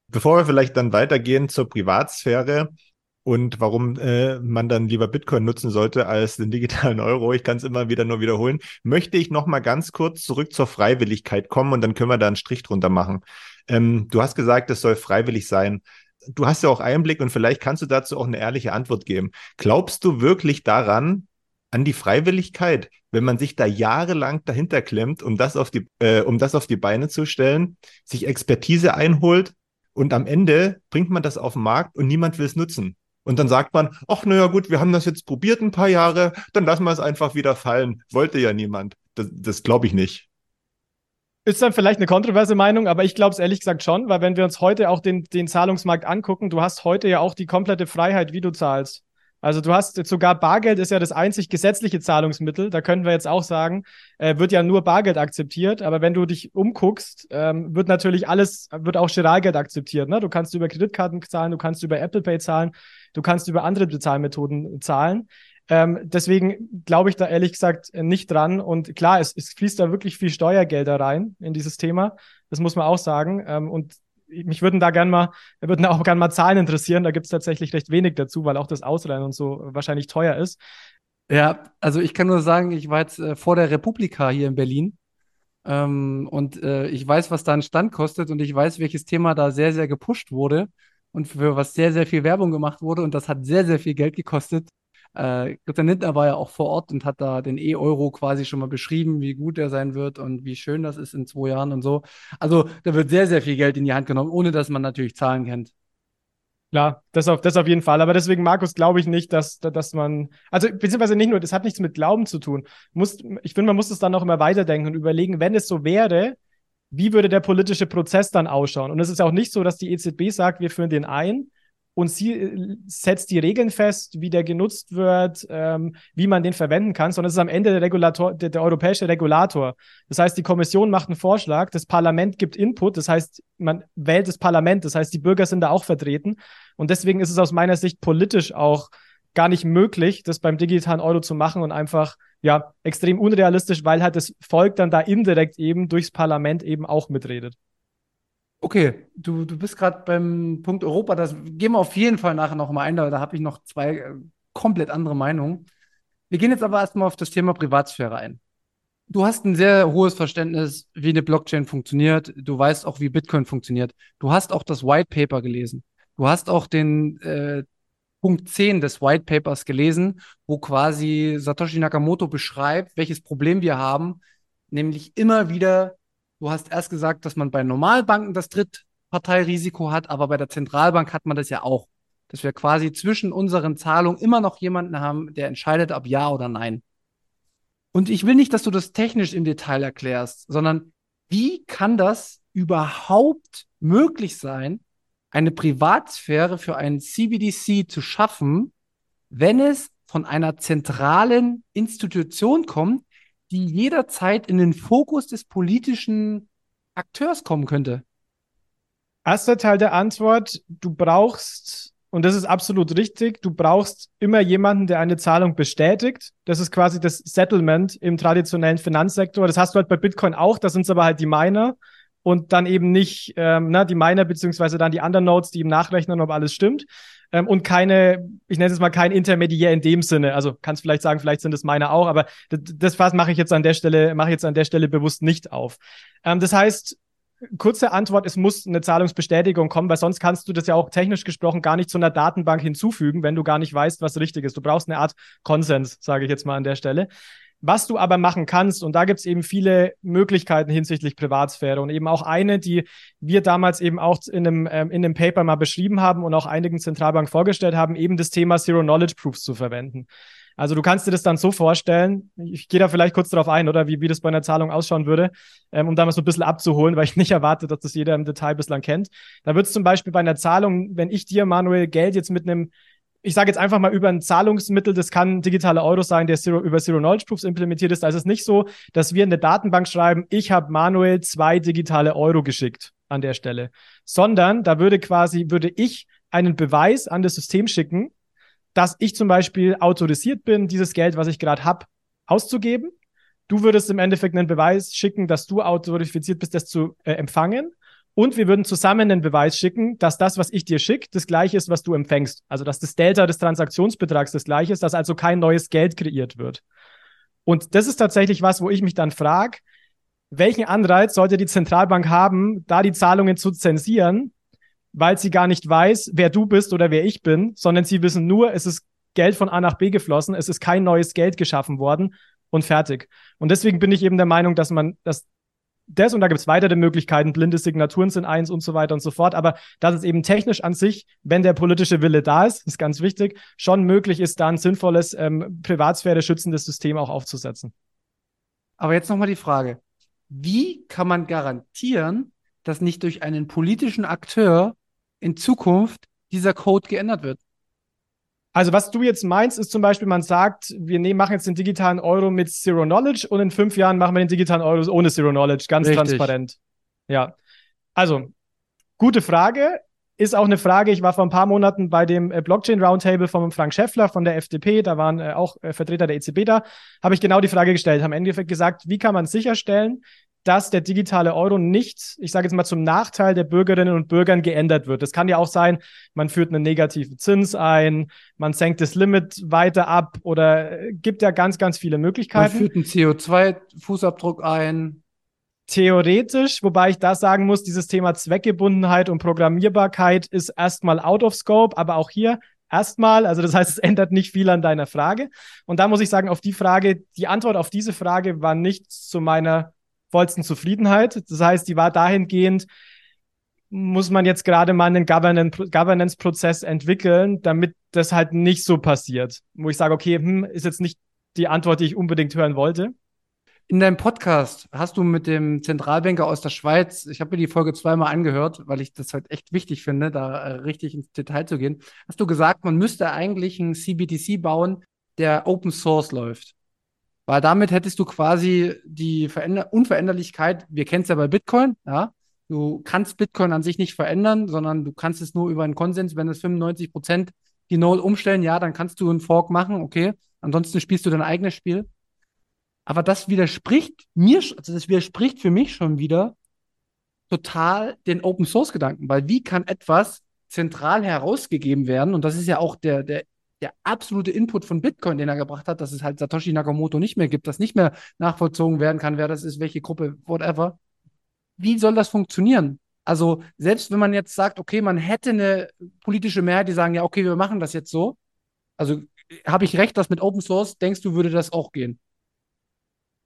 Bevor wir vielleicht dann weitergehen zur Privatsphäre, und warum äh, man dann lieber Bitcoin nutzen sollte als den digitalen Euro. Ich kann es immer wieder nur wiederholen. Möchte ich noch mal ganz kurz zurück zur Freiwilligkeit kommen und dann können wir da einen Strich drunter machen. Ähm, du hast gesagt, es soll freiwillig sein. Du hast ja auch Einblick und vielleicht kannst du dazu auch eine ehrliche Antwort geben. Glaubst du wirklich daran, an die Freiwilligkeit, wenn man sich da jahrelang dahinter klemmt, um das auf die, äh, um das auf die Beine zu stellen, sich Expertise einholt und am Ende bringt man das auf den Markt und niemand will es nutzen. Und dann sagt man, ach naja gut, wir haben das jetzt probiert ein paar Jahre, dann lassen wir es einfach wieder fallen. Wollte ja niemand. Das, das glaube ich nicht. Ist dann vielleicht eine kontroverse Meinung, aber ich glaube es ehrlich gesagt schon, weil wenn wir uns heute auch den, den Zahlungsmarkt angucken, du hast heute ja auch die komplette Freiheit, wie du zahlst. Also du hast jetzt sogar Bargeld ist ja das einzig gesetzliche Zahlungsmittel. Da können wir jetzt auch sagen, äh, wird ja nur Bargeld akzeptiert. Aber wenn du dich umguckst, ähm, wird natürlich alles, wird auch Giralgeld akzeptiert. Ne? Du kannst über Kreditkarten zahlen, du kannst über Apple Pay zahlen, du kannst über andere Bezahlmethoden zahlen. Ähm, deswegen glaube ich da ehrlich gesagt nicht dran. Und klar, es, es fließt da wirklich viel Steuergelder rein in dieses Thema. Das muss man auch sagen. Ähm, und mich würden da gerne mal, würden auch gerne mal Zahlen interessieren. Da gibt es tatsächlich recht wenig dazu, weil auch das Ausleihen und so wahrscheinlich teuer ist. Ja, also ich kann nur sagen, ich war jetzt äh, vor der Republika hier in Berlin ähm, und äh, ich weiß, was da ein Stand kostet und ich weiß, welches Thema da sehr, sehr gepusht wurde und für was sehr, sehr viel Werbung gemacht wurde und das hat sehr, sehr viel Geld gekostet. Äh, Christian Lindner war ja auch vor Ort und hat da den E-Euro quasi schon mal beschrieben, wie gut er sein wird und wie schön das ist in zwei Jahren und so. Also da wird sehr, sehr viel Geld in die Hand genommen, ohne dass man natürlich Zahlen kennt. Klar, das auf, das auf jeden Fall. Aber deswegen, Markus, glaube ich nicht, dass, dass man, also beziehungsweise nicht nur, das hat nichts mit Glauben zu tun. Muss, ich finde, man muss es dann noch immer weiterdenken und überlegen, wenn es so wäre, wie würde der politische Prozess dann ausschauen? Und es ist auch nicht so, dass die EZB sagt, wir führen den ein, und sie äh, setzt die Regeln fest, wie der genutzt wird, ähm, wie man den verwenden kann, sondern es ist am Ende der, Regulator, der, der, europäische Regulator. Das heißt, die Kommission macht einen Vorschlag, das Parlament gibt Input, das heißt, man wählt das Parlament, das heißt, die Bürger sind da auch vertreten. Und deswegen ist es aus meiner Sicht politisch auch gar nicht möglich, das beim digitalen Euro zu machen und einfach ja extrem unrealistisch, weil halt das Volk dann da indirekt eben durchs Parlament eben auch mitredet. Okay, du, du bist gerade beim Punkt Europa. Das gehen wir auf jeden Fall nachher noch mal ein. Da, da habe ich noch zwei äh, komplett andere Meinungen. Wir gehen jetzt aber erstmal auf das Thema Privatsphäre ein. Du hast ein sehr hohes Verständnis, wie eine Blockchain funktioniert. Du weißt auch, wie Bitcoin funktioniert. Du hast auch das White Paper gelesen. Du hast auch den äh, Punkt 10 des White Papers gelesen, wo quasi Satoshi Nakamoto beschreibt, welches Problem wir haben, nämlich immer wieder Du hast erst gesagt, dass man bei Normalbanken das Drittparteirisiko hat, aber bei der Zentralbank hat man das ja auch. Dass wir quasi zwischen unseren Zahlungen immer noch jemanden haben, der entscheidet, ob ja oder nein. Und ich will nicht, dass du das technisch im Detail erklärst, sondern wie kann das überhaupt möglich sein, eine Privatsphäre für einen CBDC zu schaffen, wenn es von einer zentralen Institution kommt, die jederzeit in den Fokus des politischen Akteurs kommen könnte? Erster Teil der Antwort, du brauchst, und das ist absolut richtig, du brauchst immer jemanden, der eine Zahlung bestätigt. Das ist quasi das Settlement im traditionellen Finanzsektor. Das hast du halt bei Bitcoin auch, da sind es aber halt die Miner und dann eben nicht ähm, na, die Miner beziehungsweise dann die anderen Nodes, die ihm nachrechnen, ob alles stimmt ähm, und keine, ich nenne es mal kein Intermediär in dem Sinne. Also kannst vielleicht sagen, vielleicht sind es meine auch, aber das, das was mache ich jetzt an der Stelle, mache ich jetzt an der Stelle bewusst nicht auf. Ähm, das heißt, kurze Antwort, es muss eine Zahlungsbestätigung kommen, weil sonst kannst du das ja auch technisch gesprochen gar nicht zu einer Datenbank hinzufügen, wenn du gar nicht weißt, was richtig ist. Du brauchst eine Art Konsens, sage ich jetzt mal an der Stelle. Was du aber machen kannst, und da gibt es eben viele Möglichkeiten hinsichtlich Privatsphäre und eben auch eine, die wir damals eben auch in einem, ähm, in einem Paper mal beschrieben haben und auch einigen Zentralbanken vorgestellt haben, eben das Thema Zero Knowledge Proofs zu verwenden. Also du kannst dir das dann so vorstellen, ich gehe da vielleicht kurz darauf ein, oder wie, wie das bei einer Zahlung ausschauen würde, ähm, um da mal so ein bisschen abzuholen, weil ich nicht erwarte, dass das jeder im Detail bislang kennt. Da wird es zum Beispiel bei einer Zahlung, wenn ich dir, Manuel, Geld jetzt mit einem ich sage jetzt einfach mal über ein Zahlungsmittel, das kann digitale Euro sein, der Zero, über Zero Knowledge Proofs implementiert ist. Da ist es nicht so, dass wir in der Datenbank schreiben, ich habe manuell zwei digitale Euro geschickt an der Stelle, sondern da würde quasi, würde ich einen Beweis an das System schicken, dass ich zum Beispiel autorisiert bin, dieses Geld, was ich gerade habe, auszugeben. Du würdest im Endeffekt einen Beweis schicken, dass du autorifiziert bist, das zu äh, empfangen. Und wir würden zusammen einen Beweis schicken, dass das, was ich dir schicke, das gleiche ist, was du empfängst. Also, dass das Delta des Transaktionsbetrags das gleiche ist, dass also kein neues Geld kreiert wird. Und das ist tatsächlich was, wo ich mich dann frage, welchen Anreiz sollte die Zentralbank haben, da die Zahlungen zu zensieren, weil sie gar nicht weiß, wer du bist oder wer ich bin, sondern sie wissen nur, es ist Geld von A nach B geflossen, es ist kein neues Geld geschaffen worden und fertig. Und deswegen bin ich eben der Meinung, dass man, dass das und da gibt es weitere Möglichkeiten, blinde Signaturen sind eins und so weiter und so fort, aber dass es eben technisch an sich, wenn der politische Wille da ist, ist ganz wichtig, schon möglich ist, da ein sinnvolles, ähm, Privatsphäre schützendes System auch aufzusetzen. Aber jetzt nochmal die Frage, wie kann man garantieren, dass nicht durch einen politischen Akteur in Zukunft dieser Code geändert wird. Also was du jetzt meinst, ist zum Beispiel, man sagt, wir nehmen, machen jetzt den digitalen Euro mit Zero Knowledge und in fünf Jahren machen wir den digitalen Euro ohne Zero Knowledge, ganz Richtig. transparent. Ja. Also, gute Frage. Ist auch eine Frage, ich war vor ein paar Monaten bei dem äh, Blockchain Roundtable von Frank Schäffler von der FDP, da waren äh, auch äh, Vertreter der EZB da, habe ich genau die Frage gestellt, haben im Endeffekt gesagt, wie kann man sicherstellen, dass der digitale Euro nicht, ich sage jetzt mal, zum Nachteil der Bürgerinnen und Bürgern geändert wird. Das kann ja auch sein, man führt einen negativen Zins ein, man senkt das Limit weiter ab oder gibt ja ganz, ganz viele Möglichkeiten. Man führt einen CO2-Fußabdruck ein. Theoretisch, wobei ich da sagen muss, dieses Thema Zweckgebundenheit und Programmierbarkeit ist erstmal out of scope, aber auch hier erstmal, also das heißt, es ändert nicht viel an deiner Frage. Und da muss ich sagen, auf die Frage, die Antwort auf diese Frage war nicht zu meiner vollsten Zufriedenheit. Das heißt, die war dahingehend, muss man jetzt gerade mal einen Governance-Prozess entwickeln, damit das halt nicht so passiert. Wo ich sage, okay, hm, ist jetzt nicht die Antwort, die ich unbedingt hören wollte. In deinem Podcast hast du mit dem Zentralbanker aus der Schweiz, ich habe mir die Folge zweimal angehört, weil ich das halt echt wichtig finde, da äh, richtig ins Detail zu gehen, hast du gesagt, man müsste eigentlich einen CBDC bauen, der Open Source läuft. Weil damit hättest du quasi die Veränder Unveränderlichkeit, wir kennen es ja bei Bitcoin, ja. Du kannst Bitcoin an sich nicht verändern, sondern du kannst es nur über einen Konsens, wenn es 95 Prozent die Node umstellen, ja, dann kannst du einen Fork machen, okay. Ansonsten spielst du dein eigenes Spiel. Aber das widerspricht mir, also das widerspricht für mich schon wieder total den Open Source Gedanken, weil wie kann etwas zentral herausgegeben werden? Und das ist ja auch der, der der absolute Input von Bitcoin, den er gebracht hat, dass es halt Satoshi Nakamoto nicht mehr gibt, dass nicht mehr nachvollzogen werden kann, wer das ist, welche Gruppe, whatever. Wie soll das funktionieren? Also, selbst wenn man jetzt sagt, okay, man hätte eine politische Mehrheit, die sagen, ja, okay, wir machen das jetzt so. Also, habe ich recht, dass mit Open Source, denkst du, würde das auch gehen?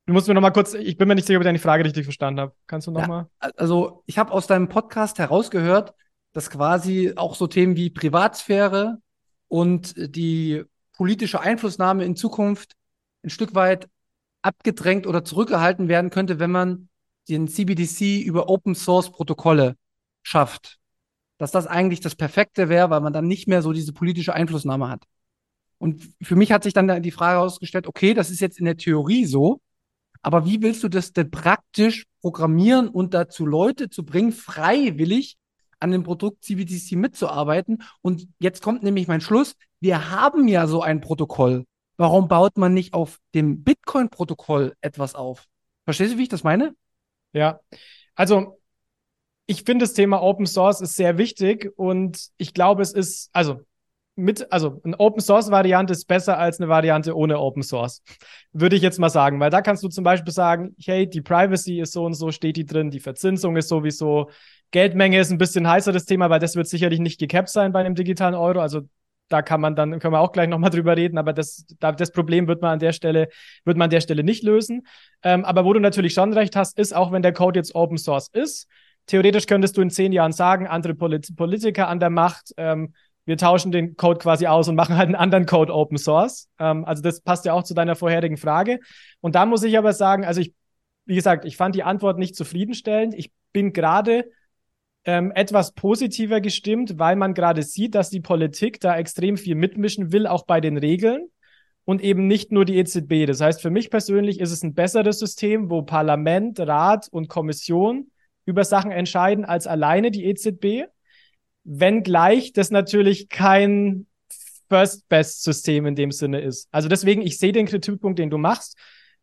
Du musst mir noch mal kurz, ich bin mir nicht sicher, ob ich deine Frage richtig verstanden habe. Kannst du noch ja, mal? Also, ich habe aus deinem Podcast herausgehört, dass quasi auch so Themen wie Privatsphäre und die politische Einflussnahme in Zukunft ein Stück weit abgedrängt oder zurückgehalten werden könnte, wenn man den CBDC über Open Source Protokolle schafft. Dass das eigentlich das Perfekte wäre, weil man dann nicht mehr so diese politische Einflussnahme hat. Und für mich hat sich dann die Frage ausgestellt, okay, das ist jetzt in der Theorie so, aber wie willst du das denn praktisch programmieren und dazu Leute zu bringen, freiwillig an dem Produkt CBDC mitzuarbeiten. Und jetzt kommt nämlich mein Schluss. Wir haben ja so ein Protokoll. Warum baut man nicht auf dem Bitcoin-Protokoll etwas auf? Verstehst du, wie ich das meine? Ja, also ich finde das Thema Open Source ist sehr wichtig und ich glaube, es ist, also mit, also eine Open Source Variante ist besser als eine Variante ohne Open Source. Würde ich jetzt mal sagen, weil da kannst du zum Beispiel sagen, hey, die Privacy ist so und so, steht die drin, die Verzinsung ist sowieso, Geldmenge ist ein bisschen heißer das Thema, weil das wird sicherlich nicht gecapped sein bei einem digitalen Euro. Also da kann man dann, können wir auch gleich nochmal drüber reden, aber das, das Problem wird man an der Stelle, wird man an der Stelle nicht lösen. Ähm, aber wo du natürlich schon recht hast, ist, auch wenn der Code jetzt Open Source ist, theoretisch könntest du in zehn Jahren sagen, andere Polit Politiker an der Macht, ähm, wir tauschen den Code quasi aus und machen halt einen anderen Code Open Source. Ähm, also das passt ja auch zu deiner vorherigen Frage. Und da muss ich aber sagen, also ich, wie gesagt, ich fand die Antwort nicht zufriedenstellend. Ich bin gerade ähm, etwas positiver gestimmt, weil man gerade sieht, dass die Politik da extrem viel mitmischen will, auch bei den Regeln und eben nicht nur die EZB. Das heißt, für mich persönlich ist es ein besseres System, wo Parlament, Rat und Kommission über Sachen entscheiden als alleine die EZB. Wenngleich das natürlich kein First-Best-System in dem Sinne ist. Also deswegen, ich sehe den Kritikpunkt, den du machst.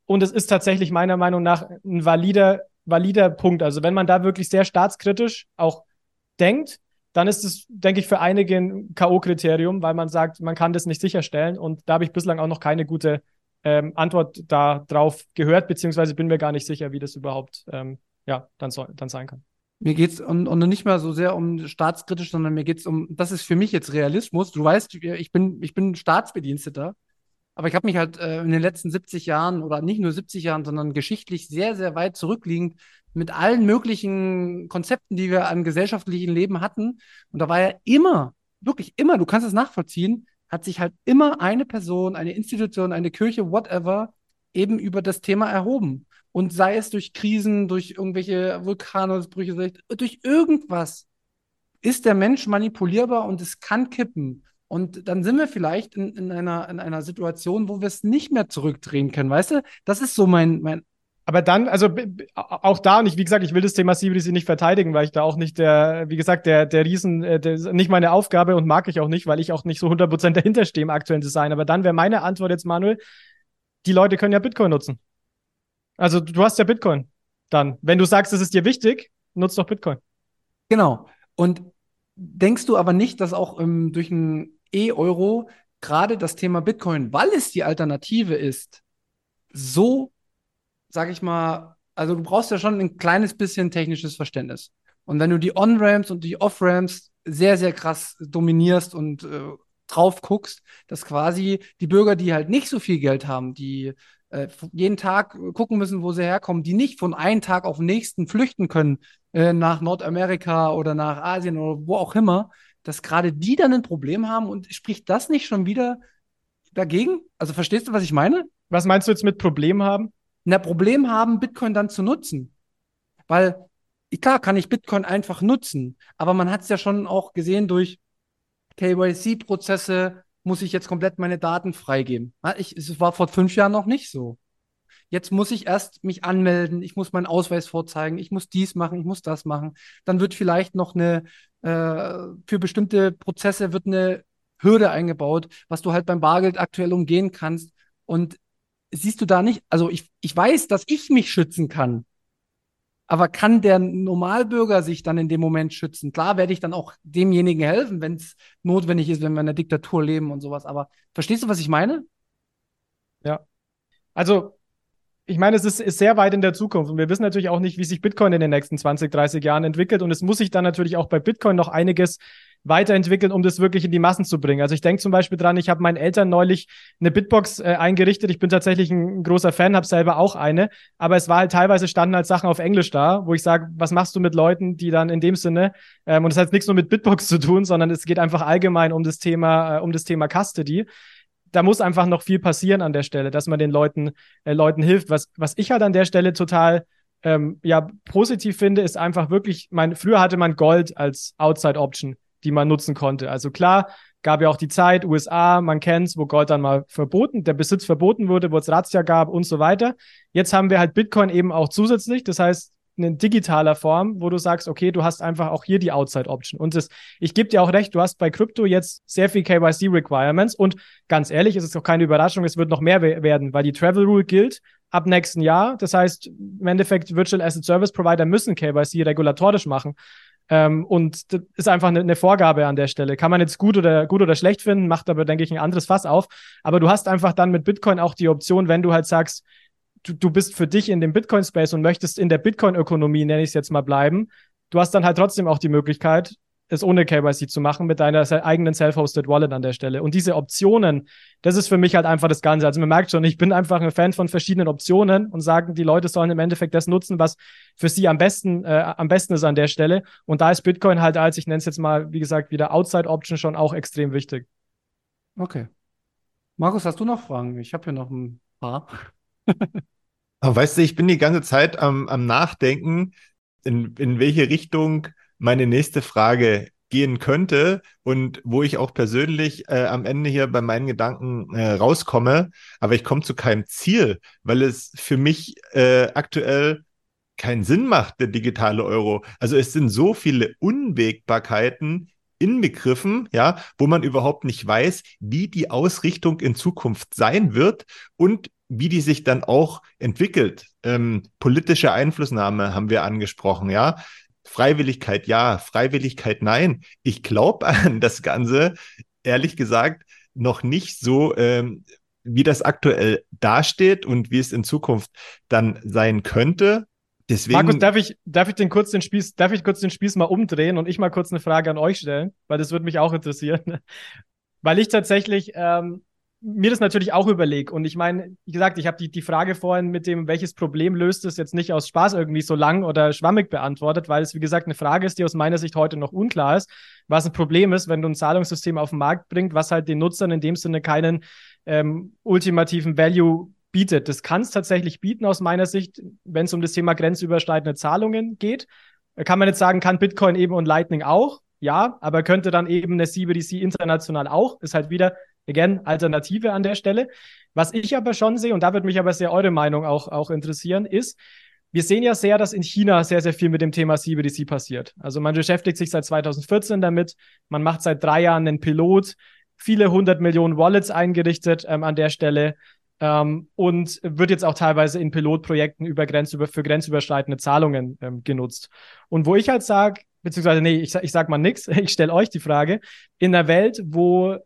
Und es ist tatsächlich meiner Meinung nach ein valider valider Punkt. Also wenn man da wirklich sehr staatskritisch auch denkt, dann ist es, denke ich, für einige ein K.O.-Kriterium, weil man sagt, man kann das nicht sicherstellen. Und da habe ich bislang auch noch keine gute ähm, Antwort darauf gehört, beziehungsweise bin mir gar nicht sicher, wie das überhaupt ähm, ja, dann, soll, dann sein kann. Mir geht es und, und nicht mal so sehr um staatskritisch, sondern mir geht es um, das ist für mich jetzt Realismus. Du weißt, ich bin, ich bin Staatsbediensteter aber ich habe mich halt äh, in den letzten 70 Jahren oder nicht nur 70 Jahren, sondern geschichtlich sehr, sehr weit zurückliegend mit allen möglichen Konzepten, die wir an gesellschaftlichen Leben hatten. Und da war ja immer, wirklich immer, du kannst es nachvollziehen, hat sich halt immer eine Person, eine Institution, eine Kirche, whatever, eben über das Thema erhoben. Und sei es durch Krisen, durch irgendwelche Vulkanausbrüche, durch irgendwas ist der Mensch manipulierbar und es kann kippen. Und dann sind wir vielleicht in, in, einer, in einer Situation, wo wir es nicht mehr zurückdrehen können, weißt du? Das ist so mein, mein aber dann, also auch da, und ich, wie gesagt, ich will das Thema CBDC nicht verteidigen, weil ich da auch nicht der, wie gesagt, der, der Riesen, äh, der, nicht meine Aufgabe und mag ich auch nicht, weil ich auch nicht so 100% dahinter stehe im aktuellen Design. Aber dann wäre meine Antwort jetzt, Manuel, die Leute können ja Bitcoin nutzen. Also du hast ja Bitcoin dann. Wenn du sagst, es ist dir wichtig, nutzt doch Bitcoin. Genau. Und denkst du aber nicht, dass auch ähm, durch ein E-Euro gerade das Thema Bitcoin, weil es die Alternative ist, so, sag ich mal, also du brauchst ja schon ein kleines bisschen technisches Verständnis. Und wenn du die On-Ramps und die Off-Ramps sehr, sehr krass dominierst und äh, drauf guckst, dass quasi die Bürger, die halt nicht so viel Geld haben, die äh, jeden Tag gucken müssen, wo sie herkommen, die nicht von einem Tag auf den nächsten flüchten können äh, nach Nordamerika oder nach Asien oder wo auch immer, dass gerade die dann ein Problem haben und spricht das nicht schon wieder dagegen? Also verstehst du, was ich meine? Was meinst du jetzt mit Problem haben? Na, Problem haben, Bitcoin dann zu nutzen. Weil, klar, kann ich Bitcoin einfach nutzen, aber man hat es ja schon auch gesehen durch KYC-Prozesse, muss ich jetzt komplett meine Daten freigeben. Ich, es war vor fünf Jahren noch nicht so. Jetzt muss ich erst mich anmelden, ich muss meinen Ausweis vorzeigen, ich muss dies machen, ich muss das machen. Dann wird vielleicht noch eine, äh, für bestimmte Prozesse wird eine Hürde eingebaut, was du halt beim Bargeld aktuell umgehen kannst. Und siehst du da nicht, also ich, ich weiß, dass ich mich schützen kann. Aber kann der Normalbürger sich dann in dem Moment schützen? Klar werde ich dann auch demjenigen helfen, wenn es notwendig ist, wenn wir in einer Diktatur leben und sowas. Aber verstehst du, was ich meine? Ja. Also ich meine, es ist, ist, sehr weit in der Zukunft und wir wissen natürlich auch nicht, wie sich Bitcoin in den nächsten 20, 30 Jahren entwickelt und es muss sich dann natürlich auch bei Bitcoin noch einiges weiterentwickeln, um das wirklich in die Massen zu bringen. Also ich denke zum Beispiel dran, ich habe meinen Eltern neulich eine Bitbox äh, eingerichtet. Ich bin tatsächlich ein, großer Fan, habe selber auch eine, aber es war halt teilweise standen halt Sachen auf Englisch da, wo ich sage, was machst du mit Leuten, die dann in dem Sinne ähm, und das hat nichts nur mit Bitbox zu tun, sondern es geht einfach allgemein um das Thema, äh, um das Thema Custody da muss einfach noch viel passieren an der Stelle, dass man den Leuten, äh, Leuten hilft. Was, was ich halt an der Stelle total ähm, ja, positiv finde, ist einfach wirklich, mein, früher hatte man Gold als Outside Option, die man nutzen konnte. Also klar, gab ja auch die Zeit, USA, man kennt's, wo Gold dann mal verboten, der Besitz verboten wurde, wo es Razzia gab und so weiter. Jetzt haben wir halt Bitcoin eben auch zusätzlich. Das heißt, in digitaler Form, wo du sagst, okay, du hast einfach auch hier die Outside Option. Und das, ich gebe dir auch recht, du hast bei Krypto jetzt sehr viel KYC Requirements und ganz ehrlich, es ist auch keine Überraschung, es wird noch mehr werden, weil die Travel Rule gilt ab nächsten Jahr. Das heißt, im Endeffekt Virtual Asset Service Provider müssen KYC regulatorisch machen. Ähm, und das ist einfach eine, eine, Vorgabe an der Stelle. Kann man jetzt gut oder gut oder schlecht finden, macht aber, denke ich, ein anderes Fass auf. Aber du hast einfach dann mit Bitcoin auch die Option, wenn du halt sagst, du, du bist für dich in dem Bitcoin-Space und möchtest in der Bitcoin-Ökonomie, nenne ich es jetzt mal, bleiben, du hast dann halt trotzdem auch die Möglichkeit, es ohne KYC zu machen mit deiner eigenen self-hosted Wallet an der Stelle. Und diese Optionen, das ist für mich halt einfach das Ganze. Also man merkt schon, ich bin einfach ein Fan von verschiedenen Optionen und sagen, die Leute sollen im Endeffekt das nutzen, was für sie am besten, äh, am besten ist an der Stelle. Und da ist Bitcoin halt als, ich nenne es jetzt mal, wie gesagt, wieder Outside Option schon auch extrem wichtig. Okay. Markus, hast du noch Fragen? Ich habe hier noch ein paar. Aber weißt du, ich bin die ganze Zeit am, am Nachdenken, in, in welche Richtung meine nächste Frage gehen könnte und wo ich auch persönlich äh, am Ende hier bei meinen Gedanken äh, rauskomme, aber ich komme zu keinem Ziel, weil es für mich äh, aktuell keinen Sinn macht, der digitale Euro. Also es sind so viele Unwägbarkeiten inbegriffen, ja, wo man überhaupt nicht weiß, wie die Ausrichtung in Zukunft sein wird und wie die sich dann auch entwickelt. Ähm, politische Einflussnahme haben wir angesprochen, ja. Freiwilligkeit ja, Freiwilligkeit nein. Ich glaube an das Ganze, ehrlich gesagt, noch nicht so, ähm, wie das aktuell dasteht und wie es in Zukunft dann sein könnte. Deswegen, Markus, darf ich, darf ich den kurz den Spieß, darf ich kurz den Spieß mal umdrehen und ich mal kurz eine Frage an euch stellen, weil das würde mich auch interessieren. weil ich tatsächlich ähm, mir das natürlich auch überlege. Und ich meine, wie gesagt, ich habe die, die Frage vorhin mit dem, welches Problem löst es, jetzt nicht aus Spaß irgendwie so lang oder schwammig beantwortet, weil es, wie gesagt, eine Frage ist, die aus meiner Sicht heute noch unklar ist, was ein Problem ist, wenn du ein Zahlungssystem auf den Markt bringst, was halt den Nutzern in dem Sinne keinen ähm, ultimativen Value bietet. Das kann es tatsächlich bieten aus meiner Sicht, wenn es um das Thema grenzüberschreitende Zahlungen geht. Kann man jetzt sagen, kann Bitcoin eben und Lightning auch? Ja, aber könnte dann eben eine CBDC international auch? Ist halt wieder Again, Alternative an der Stelle. Was ich aber schon sehe, und da würde mich aber sehr eure Meinung auch, auch interessieren, ist, wir sehen ja sehr, dass in China sehr, sehr viel mit dem Thema CBDC passiert. Also man beschäftigt sich seit 2014 damit, man macht seit drei Jahren einen Pilot, viele hundert Millionen Wallets eingerichtet ähm, an der Stelle ähm, und wird jetzt auch teilweise in Pilotprojekten über Grenzüber für grenzüberschreitende Zahlungen ähm, genutzt. Und wo ich halt sage, beziehungsweise nee, ich, ich sag mal nichts, ich stelle euch die Frage, in einer Welt, wo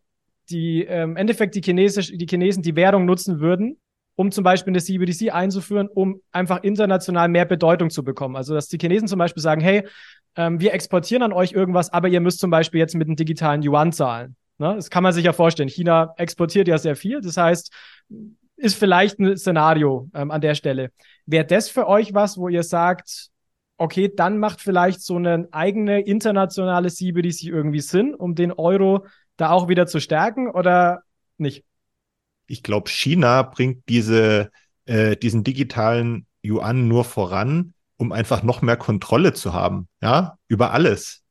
die ähm, im Endeffekt die, Chinesisch, die Chinesen die Währung nutzen würden, um zum Beispiel eine CBDC einzuführen, um einfach international mehr Bedeutung zu bekommen. Also dass die Chinesen zum Beispiel sagen, hey, ähm, wir exportieren an euch irgendwas, aber ihr müsst zum Beispiel jetzt mit einem digitalen Yuan zahlen. Ne? Das kann man sich ja vorstellen. China exportiert ja sehr viel. Das heißt, ist vielleicht ein Szenario ähm, an der Stelle. Wäre das für euch was, wo ihr sagt, okay, dann macht vielleicht so eine eigene internationale CBDC irgendwie Sinn, um den Euro da auch wieder zu stärken oder nicht? Ich glaube, China bringt diese, äh, diesen digitalen Yuan nur voran, um einfach noch mehr Kontrolle zu haben, ja, über alles.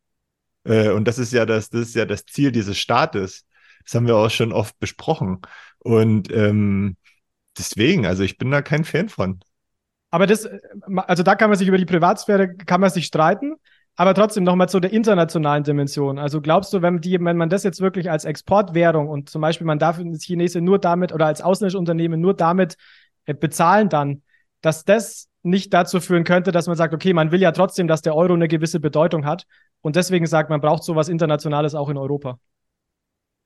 Äh, und das ist ja das, das ist ja das Ziel dieses Staates. Das haben wir auch schon oft besprochen. Und ähm, deswegen, also ich bin da kein Fan von. Aber das, äh, also da kann man sich über die Privatsphäre, kann man sich streiten. Aber trotzdem nochmal zu der internationalen Dimension. Also glaubst du, wenn, die, wenn man das jetzt wirklich als Exportwährung und zum Beispiel man darf als Chinese nur damit oder als ausländisches Unternehmen nur damit äh, bezahlen dann, dass das nicht dazu führen könnte, dass man sagt, okay, man will ja trotzdem, dass der Euro eine gewisse Bedeutung hat und deswegen sagt, man braucht sowas Internationales auch in Europa.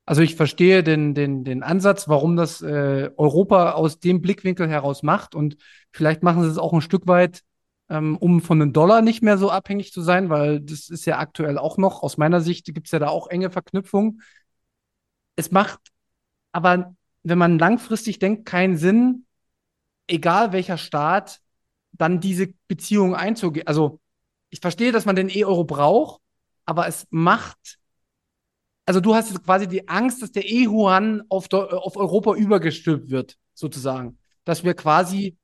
Also ich verstehe den, den, den Ansatz, warum das äh, Europa aus dem Blickwinkel heraus macht und vielleicht machen sie es auch ein Stück weit ähm, um von einem Dollar nicht mehr so abhängig zu sein, weil das ist ja aktuell auch noch, aus meiner Sicht gibt es ja da auch enge Verknüpfungen. Es macht aber, wenn man langfristig denkt, keinen Sinn, egal welcher Staat, dann diese Beziehung einzugehen. Also ich verstehe, dass man den E-Euro braucht, aber es macht, also du hast jetzt quasi die Angst, dass der E-Yuan auf, auf Europa übergestülpt wird, sozusagen. Dass wir quasi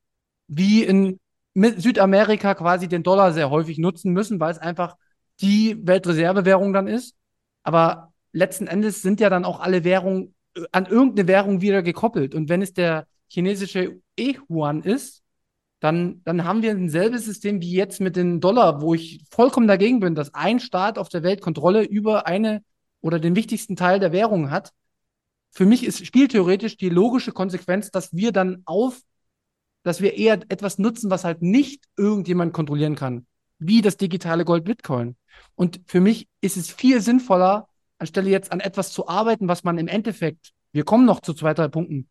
wie in Südamerika quasi den Dollar sehr häufig nutzen müssen, weil es einfach die Weltreservewährung dann ist. Aber letzten Endes sind ja dann auch alle Währungen äh, an irgendeine Währung wieder gekoppelt. Und wenn es der chinesische E-Yuan ist, dann, dann haben wir ein selbes System wie jetzt mit den Dollar, wo ich vollkommen dagegen bin, dass ein Staat auf der Welt Kontrolle über eine oder den wichtigsten Teil der Währung hat. Für mich ist spieltheoretisch die logische Konsequenz, dass wir dann auf dass wir eher etwas nutzen, was halt nicht irgendjemand kontrollieren kann, wie das digitale Gold Bitcoin. Und für mich ist es viel sinnvoller, anstelle jetzt an etwas zu arbeiten, was man im Endeffekt, wir kommen noch zu zwei, drei Punkten.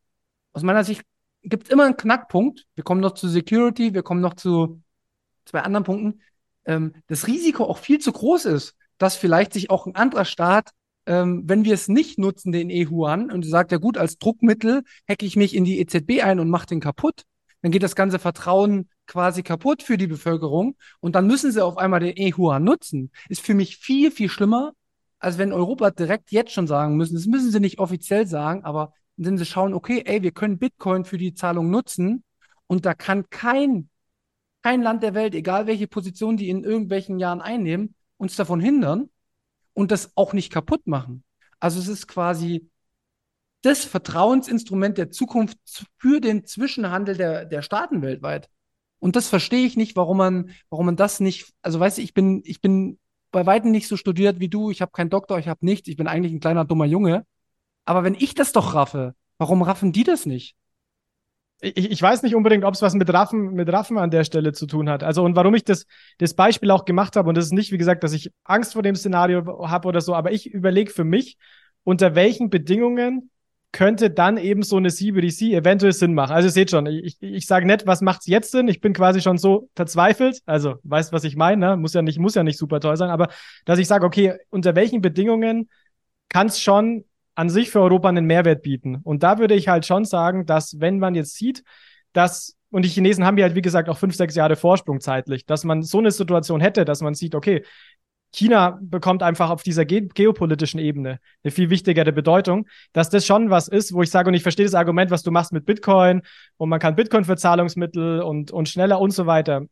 Aus meiner Sicht gibt es immer einen Knackpunkt. Wir kommen noch zu Security, wir kommen noch zu zwei anderen Punkten. Ähm, das Risiko auch viel zu groß ist, dass vielleicht sich auch ein anderer Staat, ähm, wenn wir es nicht nutzen, den E-Yuan, und sagt, ja gut, als Druckmittel hacke ich mich in die EZB ein und mache den kaputt, dann geht das ganze Vertrauen quasi kaputt für die Bevölkerung und dann müssen sie auf einmal den E-Yuan nutzen. Ist für mich viel, viel schlimmer, als wenn Europa direkt jetzt schon sagen müssen, das müssen sie nicht offiziell sagen, aber indem sie schauen, okay, ey, wir können Bitcoin für die Zahlung nutzen und da kann kein, kein Land der Welt, egal welche Position die in irgendwelchen Jahren einnehmen, uns davon hindern und das auch nicht kaputt machen. Also es ist quasi das Vertrauensinstrument der Zukunft für den Zwischenhandel der, der Staaten weltweit. Und das verstehe ich nicht, warum man, warum man das nicht, also weißt du, ich bin, ich bin bei weitem nicht so studiert wie du, ich habe keinen Doktor, ich habe nichts, ich bin eigentlich ein kleiner dummer Junge. Aber wenn ich das doch raffe, warum raffen die das nicht? Ich, ich weiß nicht unbedingt, ob es was mit Raffen, mit Raffen an der Stelle zu tun hat. Also und warum ich das, das Beispiel auch gemacht habe, und das ist nicht, wie gesagt, dass ich Angst vor dem Szenario habe oder so, aber ich überlege für mich, unter welchen Bedingungen könnte dann eben so eine CBDC eventuell Sinn machen. Also ihr seht schon, ich, ich sage nicht, was macht's jetzt Sinn? Ich bin quasi schon so verzweifelt. Also weißt, was ich meine, ne? Muss ja nicht, muss ja nicht super toll sein, aber dass ich sage, okay, unter welchen Bedingungen kann es schon an sich für Europa einen Mehrwert bieten? Und da würde ich halt schon sagen, dass wenn man jetzt sieht, dass und die Chinesen haben ja halt, wie gesagt, auch fünf, sechs Jahre Vorsprung zeitlich, dass man so eine Situation hätte, dass man sieht, okay, China bekommt einfach auf dieser ge geopolitischen Ebene eine viel wichtigere Bedeutung, dass das schon was ist, wo ich sage, und ich verstehe das Argument, was du machst mit Bitcoin und man kann Bitcoin für Zahlungsmittel und, und schneller und so weiter.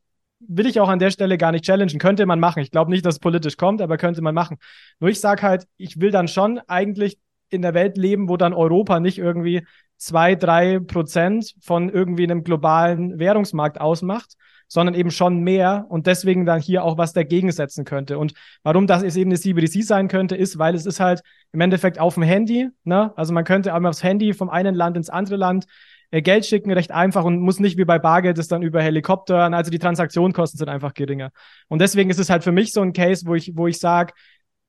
Will ich auch an der Stelle gar nicht challengen. Könnte man machen. Ich glaube nicht, dass es politisch kommt, aber könnte man machen. Nur ich sage halt, ich will dann schon eigentlich in der Welt leben, wo dann Europa nicht irgendwie zwei, drei Prozent von irgendwie einem globalen Währungsmarkt ausmacht, sondern eben schon mehr und deswegen dann hier auch was dagegen setzen könnte. Und warum das jetzt eben eine CBDC sein könnte, ist, weil es ist halt im Endeffekt auf dem Handy, ne? Also man könnte einmal aufs Handy vom einen Land ins andere Land äh, Geld schicken, recht einfach und muss nicht wie bei Bargeld das dann über Helikopter, also die Transaktionskosten sind einfach geringer. Und deswegen ist es halt für mich so ein Case, wo ich, wo ich sage,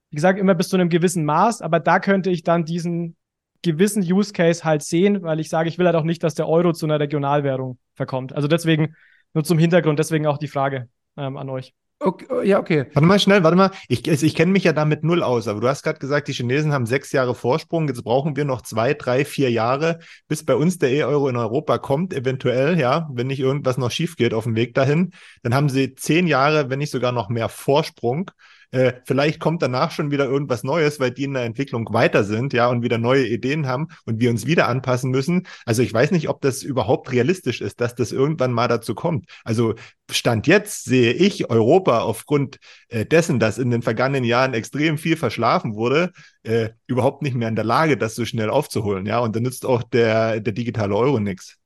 wie gesagt, immer bis zu einem gewissen Maß, aber da könnte ich dann diesen gewissen Use Case halt sehen, weil ich sage, ich will halt auch nicht, dass der Euro zu einer Regionalwährung verkommt. Also deswegen nur zum Hintergrund, deswegen auch die Frage ähm, an euch. Okay, oh, ja, okay. Warte mal schnell, warte mal. Ich, also ich kenne mich ja damit null aus, aber du hast gerade gesagt, die Chinesen haben sechs Jahre Vorsprung. Jetzt brauchen wir noch zwei, drei, vier Jahre, bis bei uns der E-Euro in Europa kommt, eventuell, ja, wenn nicht irgendwas noch schief geht auf dem Weg dahin. Dann haben sie zehn Jahre, wenn nicht sogar noch mehr Vorsprung. Äh, vielleicht kommt danach schon wieder irgendwas Neues, weil die in der Entwicklung weiter sind, ja, und wieder neue Ideen haben und wir uns wieder anpassen müssen. Also ich weiß nicht, ob das überhaupt realistisch ist, dass das irgendwann mal dazu kommt. Also Stand jetzt sehe ich Europa aufgrund äh, dessen, dass in den vergangenen Jahren extrem viel verschlafen wurde, äh, überhaupt nicht mehr in der Lage, das so schnell aufzuholen, ja. Und da nützt auch der, der digitale Euro nichts.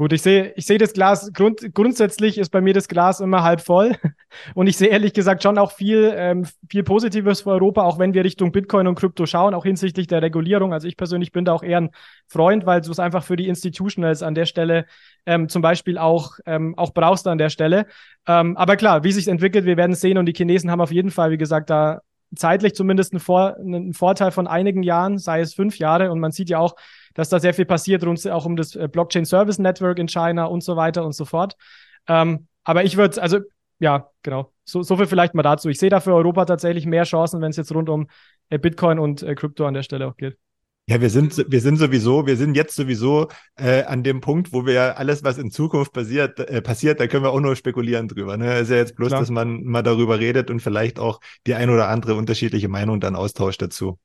Gut, ich sehe, ich sehe das Glas, grund, grundsätzlich ist bei mir das Glas immer halb voll. Und ich sehe ehrlich gesagt schon auch viel, ähm, viel Positives für Europa, auch wenn wir Richtung Bitcoin und Krypto schauen, auch hinsichtlich der Regulierung. Also ich persönlich bin da auch eher ein Freund, weil du es einfach für die Institutionals an der Stelle ähm, zum Beispiel auch, ähm, auch brauchst an der Stelle. Ähm, aber klar, wie sich entwickelt, wir werden sehen. Und die Chinesen haben auf jeden Fall, wie gesagt, da zeitlich zumindest einen, Vor einen Vorteil von einigen Jahren, sei es fünf Jahre. Und man sieht ja auch, dass da sehr viel passiert, rund auch um das äh, Blockchain Service Network in China und so weiter und so fort. Ähm, aber ich würde, also ja, genau. So, so viel vielleicht mal dazu. Ich sehe da für Europa tatsächlich mehr Chancen, wenn es jetzt rund um äh, Bitcoin und äh, Krypto an der Stelle auch geht. Ja, wir sind, wir sind sowieso, wir sind jetzt sowieso äh, an dem Punkt, wo wir alles, was in Zukunft passiert, äh, passiert, da können wir auch nur spekulieren drüber. Ne? Ist ja jetzt bloß, Klar. dass man mal darüber redet und vielleicht auch die ein oder andere unterschiedliche Meinung dann austauscht dazu.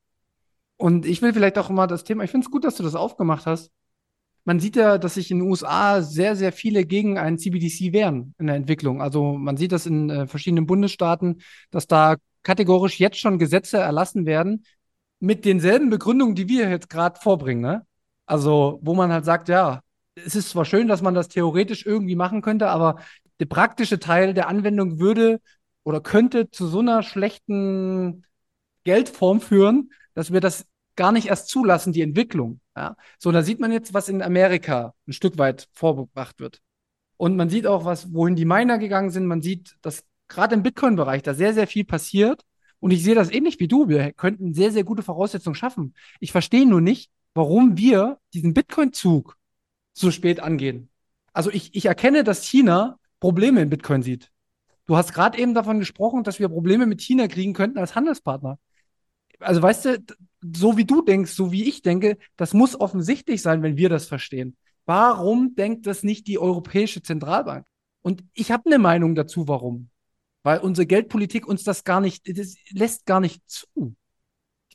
Und ich will vielleicht auch mal das Thema, ich finde es gut, dass du das aufgemacht hast. Man sieht ja, dass sich in den USA sehr, sehr viele gegen einen CBDC wehren in der Entwicklung. Also man sieht das in äh, verschiedenen Bundesstaaten, dass da kategorisch jetzt schon Gesetze erlassen werden, mit denselben Begründungen, die wir jetzt gerade vorbringen. Ne? Also, wo man halt sagt, ja, es ist zwar schön, dass man das theoretisch irgendwie machen könnte, aber der praktische Teil der Anwendung würde oder könnte zu so einer schlechten Geldform führen, dass wir das gar nicht erst zulassen, die Entwicklung. Ja? So, da sieht man jetzt, was in Amerika ein Stück weit vorgebracht wird. Und man sieht auch, was, wohin die Miner gegangen sind. Man sieht, dass gerade im Bitcoin-Bereich da sehr, sehr viel passiert. Und ich sehe das ähnlich wie du. Wir könnten sehr, sehr gute Voraussetzungen schaffen. Ich verstehe nur nicht, warum wir diesen Bitcoin-Zug so spät angehen. Also ich, ich erkenne, dass China Probleme in Bitcoin sieht. Du hast gerade eben davon gesprochen, dass wir Probleme mit China kriegen könnten als Handelspartner. Also weißt du, so wie du denkst, so wie ich denke, das muss offensichtlich sein, wenn wir das verstehen. Warum denkt das nicht die Europäische Zentralbank? Und ich habe eine Meinung dazu, warum. Weil unsere Geldpolitik uns das gar nicht, das lässt gar nicht zu,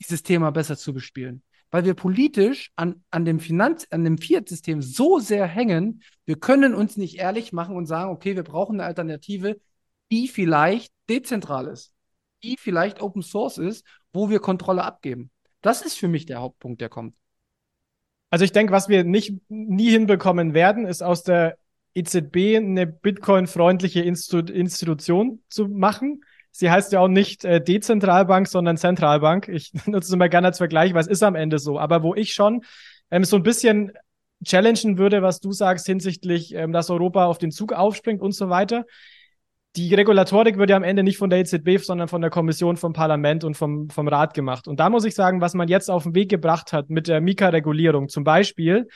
dieses Thema besser zu bespielen. Weil wir politisch an, an dem Finanz-, an dem Fiat-System so sehr hängen, wir können uns nicht ehrlich machen und sagen, okay, wir brauchen eine Alternative, die vielleicht dezentral ist, die vielleicht Open Source ist, wo wir Kontrolle abgeben. Das ist für mich der Hauptpunkt, der kommt. Also ich denke, was wir nicht nie hinbekommen werden, ist aus der EZB eine Bitcoin-freundliche Institu Institution zu machen. Sie heißt ja auch nicht äh, Dezentralbank, sondern Zentralbank. Ich nutze es immer gerne als Vergleich, weil es ist am Ende so. Aber wo ich schon ähm, so ein bisschen challengen würde, was du sagst hinsichtlich, ähm, dass Europa auf den Zug aufspringt und so weiter, die Regulatorik wird ja am Ende nicht von der EZB, sondern von der Kommission, vom Parlament und vom, vom Rat gemacht. Und da muss ich sagen, was man jetzt auf den Weg gebracht hat mit der Mika-Regulierung zum Beispiel,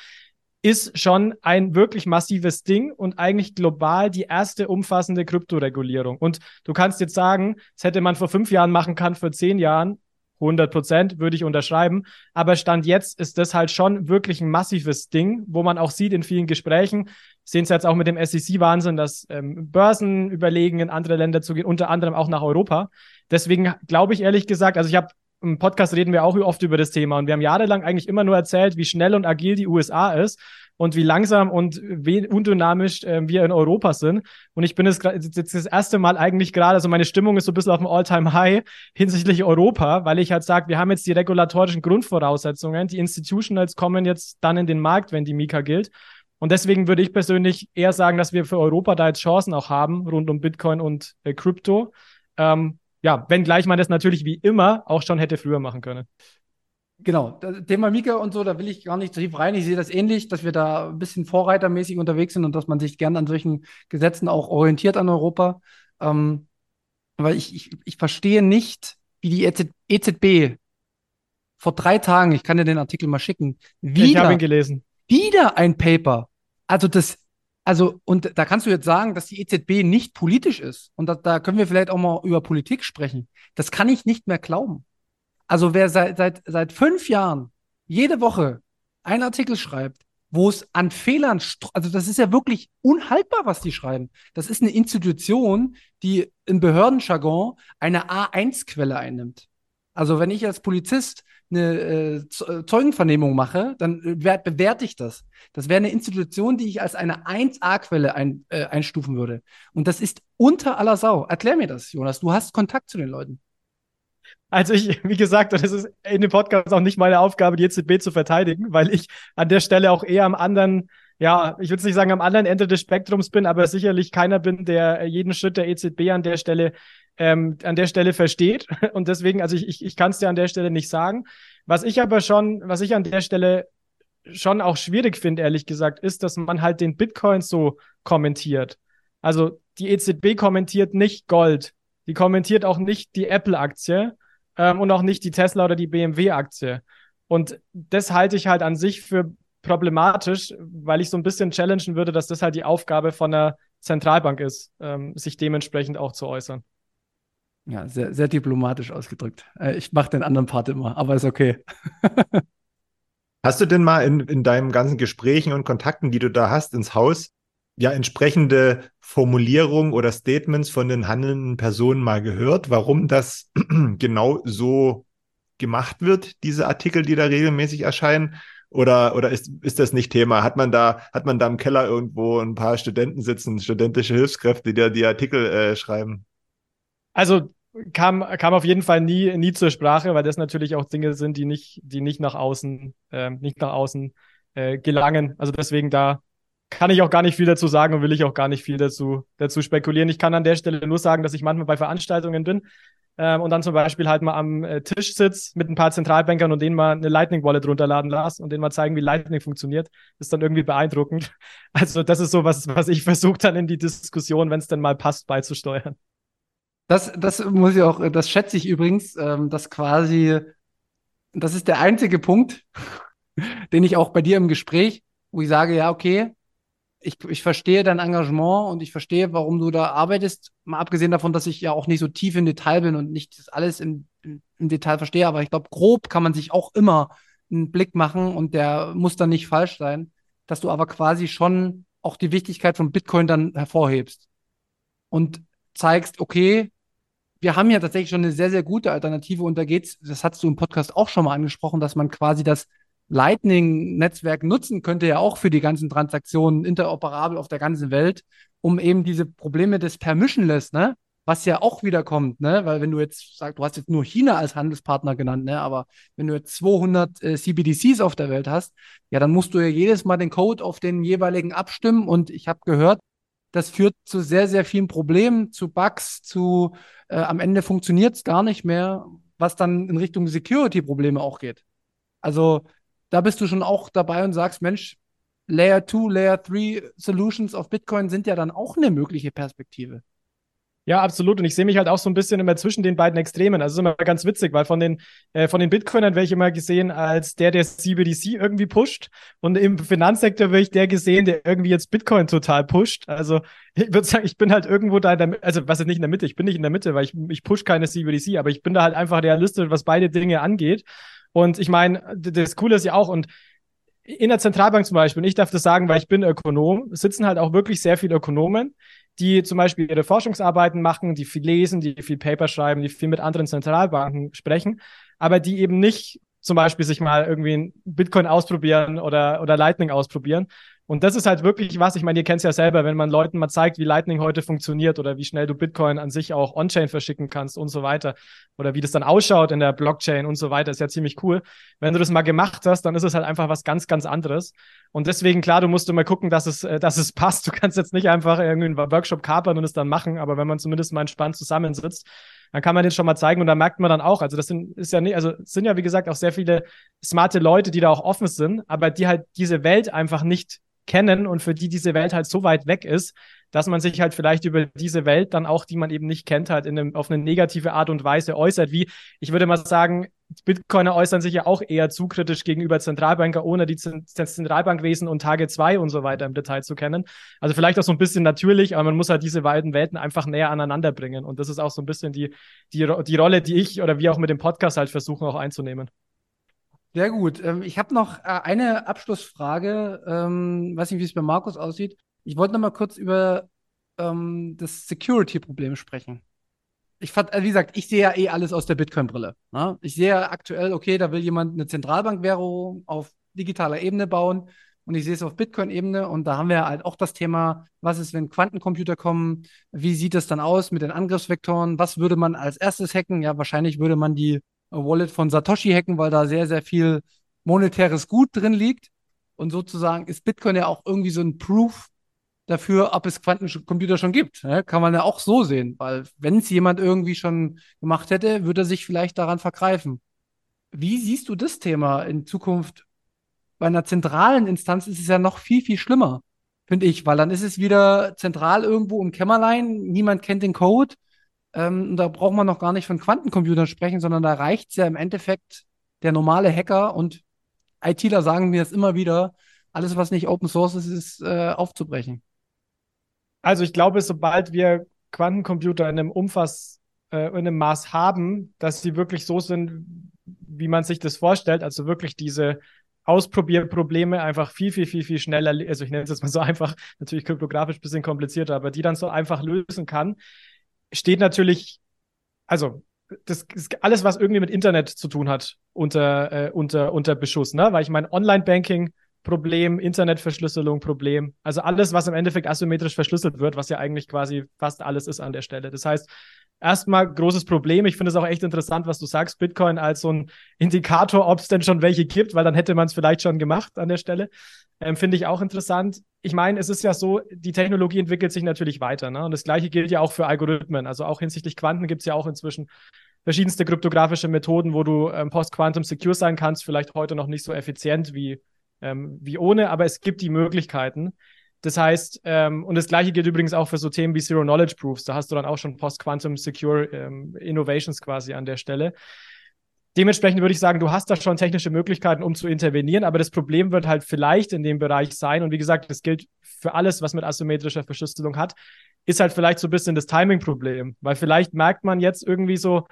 ist schon ein wirklich massives Ding und eigentlich global die erste umfassende Kryptoregulierung. Und du kannst jetzt sagen, das hätte man vor fünf Jahren machen können, vor zehn Jahren. 100 Prozent würde ich unterschreiben. Aber Stand jetzt ist das halt schon wirklich ein massives Ding, wo man auch sieht in vielen Gesprächen, sehen es jetzt auch mit dem SEC-Wahnsinn, dass ähm, Börsen überlegen, in andere Länder zu gehen, unter anderem auch nach Europa. Deswegen glaube ich ehrlich gesagt, also ich habe im Podcast reden wir auch oft über das Thema und wir haben jahrelang eigentlich immer nur erzählt, wie schnell und agil die USA ist und wie langsam und undynamisch äh, wir in Europa sind. Und ich bin jetzt, jetzt das erste Mal eigentlich gerade, also meine Stimmung ist so ein bisschen auf dem All-Time-High hinsichtlich Europa, weil ich halt sage, wir haben jetzt die regulatorischen Grundvoraussetzungen, die Institutionals kommen jetzt dann in den Markt, wenn die Mika gilt. Und deswegen würde ich persönlich eher sagen, dass wir für Europa da jetzt Chancen auch haben, rund um Bitcoin und äh, Crypto. Ähm, ja, wenngleich man das natürlich wie immer auch schon hätte früher machen können. Genau, das Thema Mika und so, da will ich gar nicht tief rein. Ich sehe das ähnlich, dass wir da ein bisschen vorreitermäßig unterwegs sind und dass man sich gern an solchen Gesetzen auch orientiert an Europa. Ähm, weil ich, ich, ich verstehe nicht, wie die EZB e vor drei Tagen, ich kann dir den Artikel mal schicken, wieder. Wieder ein Paper. Also das, also, und da kannst du jetzt sagen, dass die EZB nicht politisch ist. Und da, da können wir vielleicht auch mal über Politik sprechen. Das kann ich nicht mehr glauben. Also wer seit, seit, seit fünf Jahren jede Woche einen Artikel schreibt, wo es an Fehlern, also das ist ja wirklich unhaltbar, was die schreiben. Das ist eine Institution, die im Behördenjargon eine A1-Quelle einnimmt. Also wenn ich als Polizist eine äh, Zeugenvernehmung mache, dann äh, bewerte ich das. Das wäre eine Institution, die ich als eine 1A-Quelle ein, äh, einstufen würde. Und das ist unter aller Sau. Erklär mir das, Jonas. Du hast Kontakt zu den Leuten. Also ich, wie gesagt, das ist in dem Podcast auch nicht meine Aufgabe, die EZB zu verteidigen, weil ich an der Stelle auch eher am anderen, ja, ich würde nicht sagen am anderen Ende des Spektrums bin, aber sicherlich keiner bin, der jeden Schritt der EZB an der Stelle ähm, an der Stelle versteht. Und deswegen, also ich, ich, ich kann es dir an der Stelle nicht sagen. Was ich aber schon, was ich an der Stelle schon auch schwierig finde, ehrlich gesagt, ist, dass man halt den Bitcoin so kommentiert. Also die EZB kommentiert nicht Gold, die kommentiert auch nicht die Apple-Aktie ähm, und auch nicht die Tesla oder die BMW-Aktie. Und das halte ich halt an sich für problematisch, weil ich so ein bisschen challengen würde, dass das halt die Aufgabe von der Zentralbank ist, ähm, sich dementsprechend auch zu äußern. Ja, sehr, sehr diplomatisch ausgedrückt. Äh, ich mache den anderen Part immer, aber ist okay. hast du denn mal in, in deinen ganzen Gesprächen und Kontakten, die du da hast, ins Haus, ja entsprechende Formulierungen oder Statements von den handelnden Personen mal gehört, warum das genau so gemacht wird, diese Artikel, die da regelmäßig erscheinen? Oder, oder ist, ist das nicht Thema? Hat man da, hat man da im Keller irgendwo ein paar Studenten sitzen, studentische Hilfskräfte, die da die Artikel äh, schreiben? Also kam, kam auf jeden Fall nie, nie zur Sprache, weil das natürlich auch Dinge sind, die nicht, die nicht nach außen, äh, nicht nach außen äh, gelangen. Also deswegen da kann ich auch gar nicht viel dazu sagen und will ich auch gar nicht viel dazu, dazu spekulieren. Ich kann an der Stelle nur sagen, dass ich manchmal bei Veranstaltungen bin ähm, und dann zum Beispiel halt mal am äh, Tisch sitze mit ein paar Zentralbankern und denen mal eine Lightning Wallet runterladen lasse und denen mal zeigen, wie Lightning funktioniert. ist dann irgendwie beeindruckend. Also das ist so was, was ich versuche dann in die Diskussion, wenn es denn mal passt, beizusteuern. Das, das muss ich auch, das schätze ich übrigens, ähm, dass quasi, das ist der einzige Punkt, den ich auch bei dir im Gespräch, wo ich sage, ja, okay, ich, ich verstehe dein Engagement und ich verstehe, warum du da arbeitest. Mal abgesehen davon, dass ich ja auch nicht so tief im Detail bin und nicht alles im, im, im Detail verstehe, aber ich glaube, grob kann man sich auch immer einen Blick machen und der muss dann nicht falsch sein, dass du aber quasi schon auch die Wichtigkeit von Bitcoin dann hervorhebst und zeigst, okay, wir haben ja tatsächlich schon eine sehr, sehr gute Alternative und da geht's, das hast du im Podcast auch schon mal angesprochen, dass man quasi das Lightning-Netzwerk nutzen könnte ja auch für die ganzen Transaktionen interoperabel auf der ganzen Welt, um eben diese Probleme des Permissionless, ne, was ja auch wieder kommt, ne, weil wenn du jetzt sagst, du hast jetzt nur China als Handelspartner genannt, ne, aber wenn du jetzt 200 äh, CBDCs auf der Welt hast, ja, dann musst du ja jedes Mal den Code auf den jeweiligen abstimmen. Und ich habe gehört, das führt zu sehr, sehr vielen Problemen, zu Bugs, zu äh, am Ende funktioniert es gar nicht mehr, was dann in Richtung Security-Probleme auch geht. Also da bist du schon auch dabei und sagst, Mensch, Layer 2, Layer 3 Solutions auf Bitcoin sind ja dann auch eine mögliche Perspektive. Ja, absolut. Und ich sehe mich halt auch so ein bisschen immer zwischen den beiden Extremen. Also ist immer ganz witzig, weil von den, äh, von den Bitcoinern werde ich immer gesehen als der, der CBDC irgendwie pusht. Und im Finanzsektor werde ich der gesehen, der irgendwie jetzt Bitcoin total pusht. Also ich würde sagen, ich bin halt irgendwo da in der Mitte, also was ist nicht in der Mitte? Ich bin nicht in der Mitte, weil ich, ich push keine CBDC, aber ich bin da halt einfach realistisch, was beide Dinge angeht. Und ich meine, das Coole ist ja auch, und in der Zentralbank zum Beispiel, und ich darf das sagen, weil ich bin Ökonom, sitzen halt auch wirklich sehr viele Ökonomen, die zum Beispiel ihre Forschungsarbeiten machen, die viel lesen, die viel Paper schreiben, die viel mit anderen Zentralbanken sprechen, aber die eben nicht zum Beispiel sich mal irgendwie Bitcoin ausprobieren oder, oder Lightning ausprobieren, und das ist halt wirklich was, ich meine, ihr kennt es ja selber, wenn man Leuten mal zeigt, wie Lightning heute funktioniert oder wie schnell du Bitcoin an sich auch on-chain verschicken kannst und so weiter oder wie das dann ausschaut in der Blockchain und so weiter, ist ja ziemlich cool. Wenn du das mal gemacht hast, dann ist es halt einfach was ganz, ganz anderes. Und deswegen, klar, du musst immer gucken, dass es, äh, dass es passt. Du kannst jetzt nicht einfach irgendwie einen Workshop kapern und es dann machen, aber wenn man zumindest mal entspannt zusammensitzt, dann kann man den schon mal zeigen und da merkt man dann auch, also das sind, ist ja nicht, also sind ja wie gesagt auch sehr viele smarte Leute, die da auch offen sind, aber die halt diese Welt einfach nicht kennen und für die diese Welt halt so weit weg ist, dass man sich halt vielleicht über diese Welt dann auch, die man eben nicht kennt, halt in einem, auf eine negative Art und Weise äußert. Wie, ich würde mal sagen, Bitcoiner äußern sich ja auch eher zu kritisch gegenüber Zentralbanker, ohne die Zentralbankwesen und Tage 2 und so weiter im Detail zu kennen. Also vielleicht auch so ein bisschen natürlich, aber man muss halt diese beiden Welten einfach näher aneinander bringen. Und das ist auch so ein bisschen die, die, die Rolle, die ich oder wir auch mit dem Podcast halt versuchen auch einzunehmen. Sehr gut. Ähm, ich habe noch äh, eine Abschlussfrage. Ähm, weiß nicht, wie es bei Markus aussieht. Ich wollte noch mal kurz über ähm, das Security-Problem sprechen. Ich fand, also wie gesagt, ich sehe ja eh alles aus der Bitcoin-Brille. Ne? Ich sehe ja aktuell, okay, da will jemand eine Zentralbankwährung auf digitaler Ebene bauen und ich sehe es auf Bitcoin-Ebene und da haben wir halt auch das Thema, was ist, wenn Quantencomputer kommen? Wie sieht es dann aus mit den Angriffsvektoren? Was würde man als erstes hacken? Ja, wahrscheinlich würde man die Wallet von Satoshi hacken, weil da sehr, sehr viel monetäres Gut drin liegt. Und sozusagen ist Bitcoin ja auch irgendwie so ein Proof dafür, ob es Quantencomputer schon gibt. Kann man ja auch so sehen, weil wenn es jemand irgendwie schon gemacht hätte, würde er sich vielleicht daran vergreifen. Wie siehst du das Thema in Zukunft? Bei einer zentralen Instanz ist es ja noch viel, viel schlimmer, finde ich, weil dann ist es wieder zentral irgendwo im Kämmerlein, niemand kennt den Code ähm, da braucht man noch gar nicht von Quantencomputern sprechen, sondern da reicht es ja im Endeffekt der normale Hacker und ITler sagen mir das immer wieder, alles, was nicht Open Source ist, ist äh, aufzubrechen. Also ich glaube, sobald wir Quantencomputer in einem Umfass, äh, in einem Maß haben, dass sie wirklich so sind, wie man sich das vorstellt, also wirklich diese Ausprobierprobleme einfach viel, viel, viel, viel schneller, also ich nenne es jetzt mal so einfach, natürlich kryptografisch ein bisschen komplizierter, aber die dann so einfach lösen kann, steht natürlich, also das ist alles, was irgendwie mit Internet zu tun hat, unter, äh, unter, unter Beschuss, ne? Weil ich meine, Online-Banking, Problem, Internetverschlüsselung, Problem. Also alles, was im Endeffekt asymmetrisch verschlüsselt wird, was ja eigentlich quasi fast alles ist an der Stelle. Das heißt, erstmal großes Problem. Ich finde es auch echt interessant, was du sagst, Bitcoin als so ein Indikator, ob es denn schon welche gibt, weil dann hätte man es vielleicht schon gemacht an der Stelle. Ähm, finde ich auch interessant. Ich meine, es ist ja so, die Technologie entwickelt sich natürlich weiter. Ne? Und das Gleiche gilt ja auch für Algorithmen. Also auch hinsichtlich Quanten gibt es ja auch inzwischen verschiedenste kryptografische Methoden, wo du ähm, post-quantum secure sein kannst. Vielleicht heute noch nicht so effizient wie, ähm, wie ohne, aber es gibt die Möglichkeiten. Das heißt, ähm, und das gleiche gilt übrigens auch für so Themen wie Zero Knowledge Proofs. Da hast du dann auch schon Post-Quantum Secure ähm, Innovations quasi an der Stelle. Dementsprechend würde ich sagen, du hast da schon technische Möglichkeiten, um zu intervenieren, aber das Problem wird halt vielleicht in dem Bereich sein, und wie gesagt, das gilt für alles, was mit asymmetrischer Verschlüsselung hat, ist halt vielleicht so ein bisschen das Timing-Problem, weil vielleicht merkt man jetzt irgendwie so,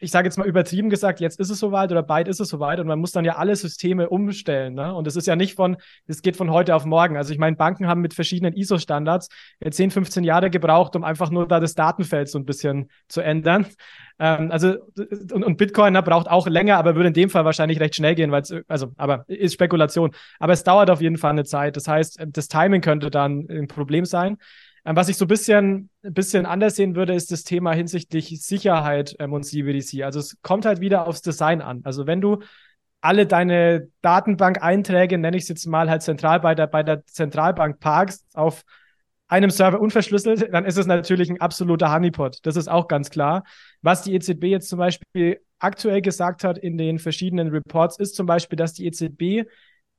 ich sage jetzt mal übertrieben gesagt, jetzt ist es soweit oder bald ist es soweit und man muss dann ja alle Systeme umstellen. Ne? Und es ist ja nicht von, es geht von heute auf morgen. Also ich meine, Banken haben mit verschiedenen ISO-Standards 10, 15 Jahre gebraucht, um einfach nur da das Datenfeld so ein bisschen zu ändern. Ähm, also und, und Bitcoin ne, braucht auch länger, aber würde in dem Fall wahrscheinlich recht schnell gehen, weil es, also, aber ist Spekulation. Aber es dauert auf jeden Fall eine Zeit. Das heißt, das Timing könnte dann ein Problem sein. Ähm, was ich so ein bisschen, ein bisschen anders sehen würde, ist das Thema hinsichtlich Sicherheit ähm, und CBDC. Also es kommt halt wieder aufs Design an. Also wenn du alle deine Datenbank-Einträge, nenne ich es jetzt mal halt zentral bei der, bei der Zentralbank parkst, auf einem Server unverschlüsselt, dann ist es natürlich ein absoluter Honeypot. Das ist auch ganz klar. Was die EZB jetzt zum Beispiel aktuell gesagt hat in den verschiedenen Reports, ist zum Beispiel, dass die EZB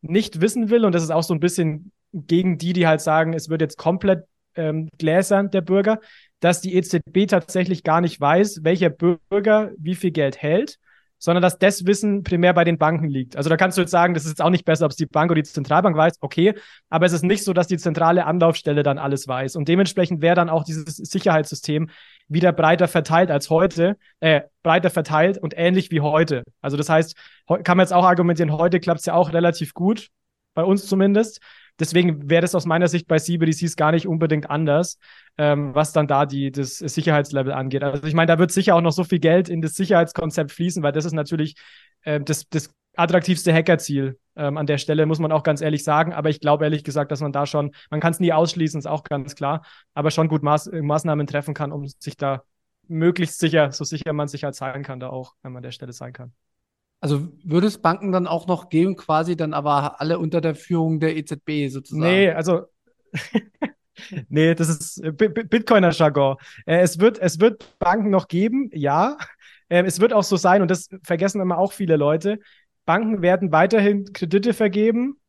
nicht wissen will, und das ist auch so ein bisschen gegen die, die halt sagen, es wird jetzt komplett ähm, Gläsern der Bürger, dass die EZB tatsächlich gar nicht weiß, welcher Bürger wie viel Geld hält, sondern dass das Wissen primär bei den Banken liegt. Also da kannst du jetzt sagen, das ist jetzt auch nicht besser, ob es die Bank oder die Zentralbank weiß, okay, aber es ist nicht so, dass die zentrale Anlaufstelle dann alles weiß. Und dementsprechend wäre dann auch dieses Sicherheitssystem wieder breiter verteilt als heute, äh, breiter verteilt und ähnlich wie heute. Also das heißt, kann man jetzt auch argumentieren, heute klappt es ja auch relativ gut, bei uns zumindest. Deswegen wäre das aus meiner Sicht bei CBDCs gar nicht unbedingt anders, ähm, was dann da die, das Sicherheitslevel angeht. Also ich meine, da wird sicher auch noch so viel Geld in das Sicherheitskonzept fließen, weil das ist natürlich äh, das, das attraktivste Hackerziel ähm, an der Stelle, muss man auch ganz ehrlich sagen. Aber ich glaube ehrlich gesagt, dass man da schon, man kann es nie ausschließen, ist auch ganz klar, aber schon gut Maß, Maßnahmen treffen kann, um sich da möglichst sicher, so sicher man sich halt sein kann, da auch wenn man an der Stelle sein kann. Also würde es Banken dann auch noch geben, quasi dann aber alle unter der Führung der EZB sozusagen? Nee, also nee, das ist Bitcoiner-Jargon. Äh, es, wird, es wird Banken noch geben, ja. Äh, es wird auch so sein, und das vergessen immer auch viele Leute, Banken werden weiterhin Kredite vergeben.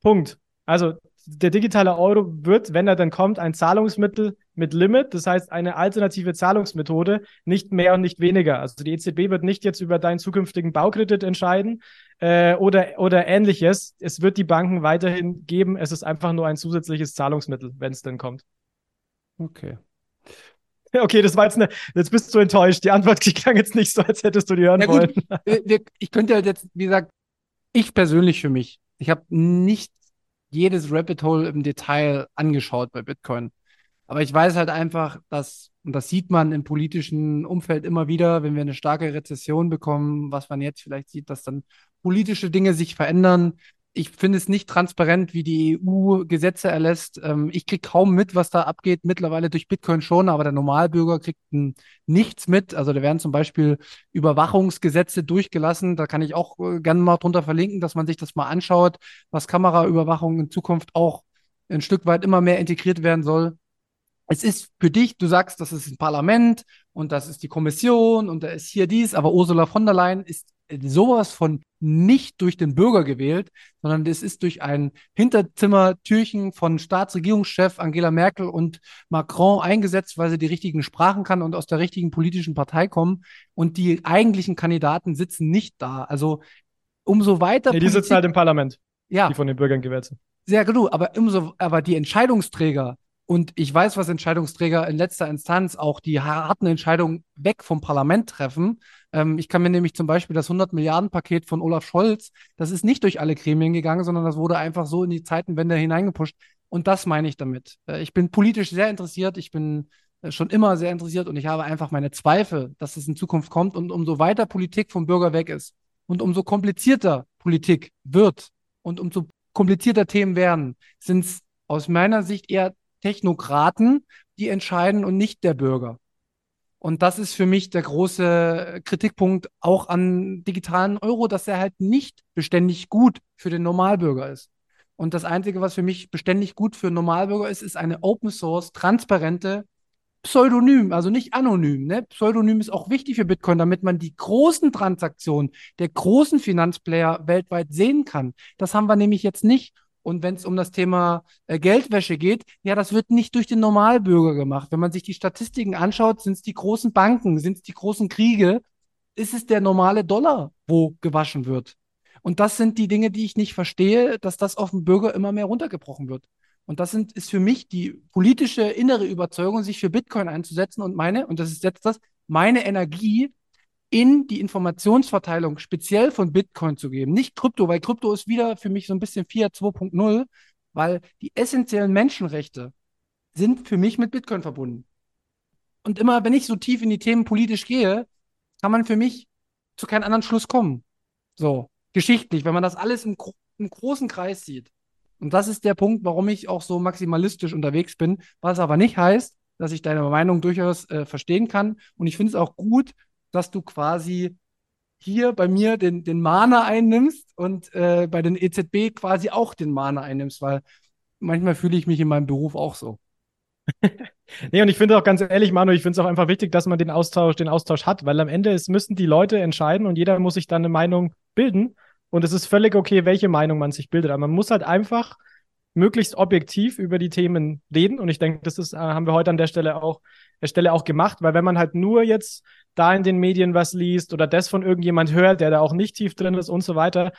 Punkt. Also der digitale Euro wird, wenn er dann kommt, ein Zahlungsmittel mit Limit, das heißt eine alternative Zahlungsmethode, nicht mehr und nicht weniger. Also die EZB wird nicht jetzt über deinen zukünftigen Baukredit entscheiden äh, oder, oder ähnliches. Es wird die Banken weiterhin geben. Es ist einfach nur ein zusätzliches Zahlungsmittel, wenn es denn kommt. Okay. Okay, das war jetzt eine. Jetzt bist du enttäuscht. Die Antwort klang jetzt nicht so, als hättest du die hören ja, wollen. Wir, ich könnte halt jetzt, wie gesagt, ich persönlich für mich, ich habe nicht jedes Rabbit Hole im Detail angeschaut bei Bitcoin. Aber ich weiß halt einfach, dass, und das sieht man im politischen Umfeld immer wieder, wenn wir eine starke Rezession bekommen, was man jetzt vielleicht sieht, dass dann politische Dinge sich verändern, ich finde es nicht transparent, wie die EU Gesetze erlässt. Ähm, ich kriege kaum mit, was da abgeht. Mittlerweile durch Bitcoin schon, aber der Normalbürger kriegt nichts mit. Also da werden zum Beispiel Überwachungsgesetze durchgelassen. Da kann ich auch äh, gerne mal drunter verlinken, dass man sich das mal anschaut, was Kameraüberwachung in Zukunft auch ein Stück weit immer mehr integriert werden soll. Es ist für dich, du sagst, das ist ein Parlament und das ist die Kommission und da ist hier dies, aber Ursula von der Leyen ist sowas von nicht durch den Bürger gewählt, sondern es ist durch ein Hinterzimmertürchen von Staatsregierungschef Angela Merkel und Macron eingesetzt, weil sie die richtigen Sprachen kann und aus der richtigen politischen Partei kommen. Und die eigentlichen Kandidaten sitzen nicht da. Also umso weiter. Nee, die sitzen halt im Parlament. Ja. Die von den Bürgern gewählt sind. Sehr genug, aber umso, aber die Entscheidungsträger und ich weiß, was Entscheidungsträger in letzter Instanz auch die harten Entscheidungen weg vom Parlament treffen. Ähm, ich kann mir nämlich zum Beispiel das 100 Milliarden Paket von Olaf Scholz, das ist nicht durch alle Gremien gegangen, sondern das wurde einfach so in die Zeitenwende hineingepusht. Und das meine ich damit. Äh, ich bin politisch sehr interessiert. Ich bin äh, schon immer sehr interessiert und ich habe einfach meine Zweifel, dass es in Zukunft kommt. Und umso weiter Politik vom Bürger weg ist und umso komplizierter Politik wird und umso komplizierter Themen werden, sind es aus meiner Sicht eher Technokraten, die entscheiden und nicht der Bürger. Und das ist für mich der große Kritikpunkt auch an digitalen Euro, dass er halt nicht beständig gut für den Normalbürger ist. Und das Einzige, was für mich beständig gut für Normalbürger ist, ist eine Open Source, transparente Pseudonym, also nicht anonym. Ne? Pseudonym ist auch wichtig für Bitcoin, damit man die großen Transaktionen der großen Finanzplayer weltweit sehen kann. Das haben wir nämlich jetzt nicht. Und wenn es um das Thema äh, Geldwäsche geht, ja, das wird nicht durch den Normalbürger gemacht. Wenn man sich die Statistiken anschaut, sind es die großen Banken, sind es die großen Kriege, ist es der normale Dollar, wo gewaschen wird. Und das sind die Dinge, die ich nicht verstehe, dass das auf den Bürger immer mehr runtergebrochen wird. Und das sind, ist für mich die politische innere Überzeugung, sich für Bitcoin einzusetzen und meine, und das ist jetzt das, meine Energie in die Informationsverteilung speziell von Bitcoin zu geben. Nicht Krypto, weil Krypto ist wieder für mich so ein bisschen Fiat 2.0, weil die essentiellen Menschenrechte sind für mich mit Bitcoin verbunden. Und immer, wenn ich so tief in die Themen politisch gehe, kann man für mich zu keinem anderen Schluss kommen. So, geschichtlich, wenn man das alles im, im großen Kreis sieht. Und das ist der Punkt, warum ich auch so maximalistisch unterwegs bin, was aber nicht heißt, dass ich deine Meinung durchaus äh, verstehen kann. Und ich finde es auch gut, dass du quasi hier bei mir den, den Mana einnimmst und äh, bei den EZB quasi auch den Mana einnimmst, weil manchmal fühle ich mich in meinem Beruf auch so. nee, und ich finde auch ganz ehrlich, Manu, ich finde es auch einfach wichtig, dass man den Austausch, den Austausch hat, weil am Ende es müssen die Leute entscheiden und jeder muss sich dann eine Meinung bilden. Und es ist völlig okay, welche Meinung man sich bildet. Aber man muss halt einfach möglichst objektiv über die Themen reden. Und ich denke, das ist, äh, haben wir heute an der Stelle auch, Stelle auch gemacht, weil wenn man halt nur jetzt da in den Medien was liest oder das von irgendjemand hört, der da auch nicht tief drin ist und so weiter,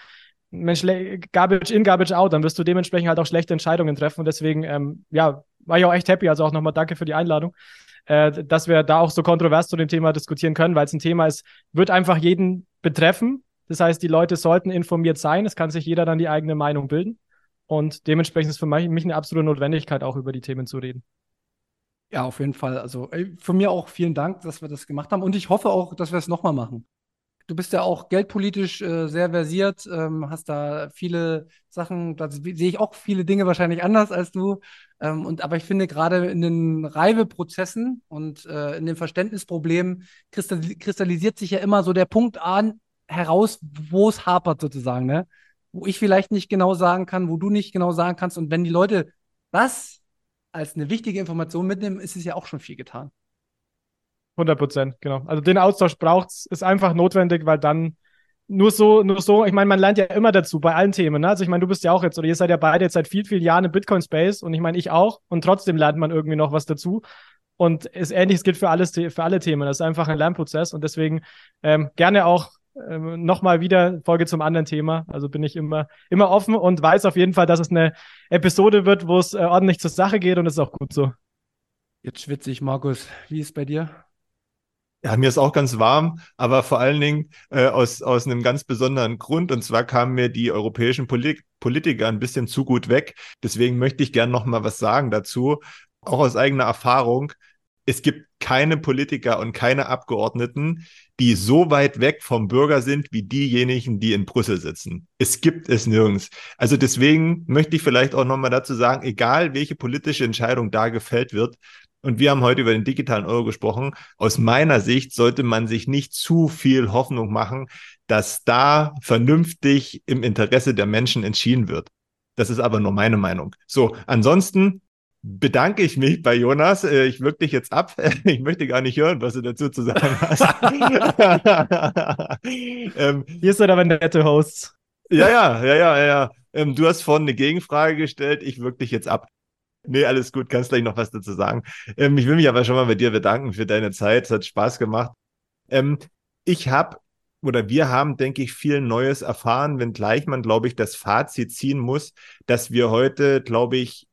Mensch, Garbage in, Garbage out, dann wirst du dementsprechend halt auch schlechte Entscheidungen treffen. Und deswegen, ähm, ja, war ich auch echt happy. Also auch nochmal danke für die Einladung, äh, dass wir da auch so kontrovers zu dem Thema diskutieren können, weil es ein Thema ist, wird einfach jeden betreffen. Das heißt, die Leute sollten informiert sein. Es kann sich jeder dann die eigene Meinung bilden. Und dementsprechend ist für mich eine absolute Notwendigkeit, auch über die Themen zu reden. Ja, auf jeden Fall. Also von mir auch vielen Dank, dass wir das gemacht haben. Und ich hoffe auch, dass wir es nochmal machen. Du bist ja auch geldpolitisch äh, sehr versiert, ähm, hast da viele Sachen, da sehe ich auch viele Dinge wahrscheinlich anders als du. Ähm, und aber ich finde gerade in den Reibeprozessen und äh, in den Verständnisproblemen kristallisiert sich ja immer so der Punkt an, heraus, wo es hapert sozusagen, ne? Wo ich vielleicht nicht genau sagen kann, wo du nicht genau sagen kannst. Und wenn die Leute das als eine wichtige Information mitnehmen, ist es ja auch schon viel getan. 100 Prozent, genau. Also den Austausch braucht es, ist einfach notwendig, weil dann nur so, nur so, ich meine, man lernt ja immer dazu bei allen Themen. Ne? Also ich meine, du bist ja auch jetzt, oder ihr seid ja beide jetzt seit viel, vielen Jahren im Bitcoin-Space und ich meine, ich auch. Und trotzdem lernt man irgendwie noch was dazu. Und es ähnliches gilt für alles, für alle Themen. Das ist einfach ein Lernprozess und deswegen ähm, gerne auch ähm, nochmal wieder Folge zum anderen Thema. Also bin ich immer, immer offen und weiß auf jeden Fall, dass es eine Episode wird, wo es äh, ordentlich zur Sache geht und das ist auch gut so. Jetzt schwitze ich, Markus. Wie ist es bei dir? Ja, mir ist auch ganz warm, aber vor allen Dingen äh, aus, aus einem ganz besonderen Grund. Und zwar kamen mir die europäischen Polit Politiker ein bisschen zu gut weg. Deswegen möchte ich gerne noch mal was sagen dazu. Auch aus eigener Erfahrung es gibt keine Politiker und keine Abgeordneten, die so weit weg vom Bürger sind wie diejenigen, die in Brüssel sitzen. Es gibt es nirgends. Also deswegen möchte ich vielleicht auch nochmal dazu sagen, egal welche politische Entscheidung da gefällt wird, und wir haben heute über den digitalen Euro gesprochen, aus meiner Sicht sollte man sich nicht zu viel Hoffnung machen, dass da vernünftig im Interesse der Menschen entschieden wird. Das ist aber nur meine Meinung. So, ansonsten bedanke ich mich bei Jonas. Äh, ich wirke dich jetzt ab. Ich möchte gar nicht hören, was du dazu zu sagen hast. ähm, Hier ist aber nette Hosts. Ja, ja, ja, ja, ja. Ähm, du hast vorhin eine Gegenfrage gestellt. Ich wirke dich jetzt ab. Nee, alles gut. Kannst gleich noch was dazu sagen. Ähm, ich will mich aber schon mal bei dir bedanken für deine Zeit. Es hat Spaß gemacht. Ähm, ich habe oder wir haben, denke ich, viel Neues erfahren, wenngleich man, glaube ich, das Fazit ziehen muss, dass wir heute, glaube ich,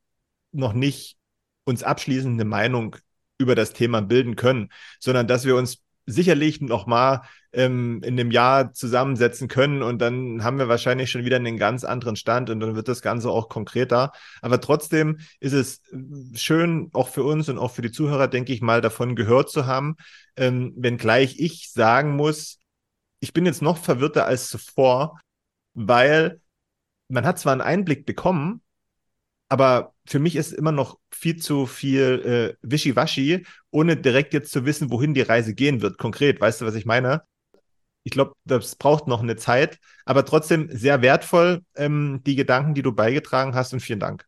noch nicht uns abschließend eine Meinung über das Thema bilden können, sondern dass wir uns sicherlich noch mal ähm, in einem Jahr zusammensetzen können und dann haben wir wahrscheinlich schon wieder einen ganz anderen Stand und dann wird das Ganze auch konkreter. Aber trotzdem ist es schön, auch für uns und auch für die Zuhörer, denke ich mal, davon gehört zu haben, ähm, wenngleich ich sagen muss, ich bin jetzt noch verwirrter als zuvor, weil man hat zwar einen Einblick bekommen, aber für mich ist immer noch viel zu viel äh, Wischiwaschi, ohne direkt jetzt zu wissen, wohin die Reise gehen wird. Konkret, weißt du, was ich meine? Ich glaube, das braucht noch eine Zeit, aber trotzdem sehr wertvoll, ähm, die Gedanken, die du beigetragen hast und vielen Dank.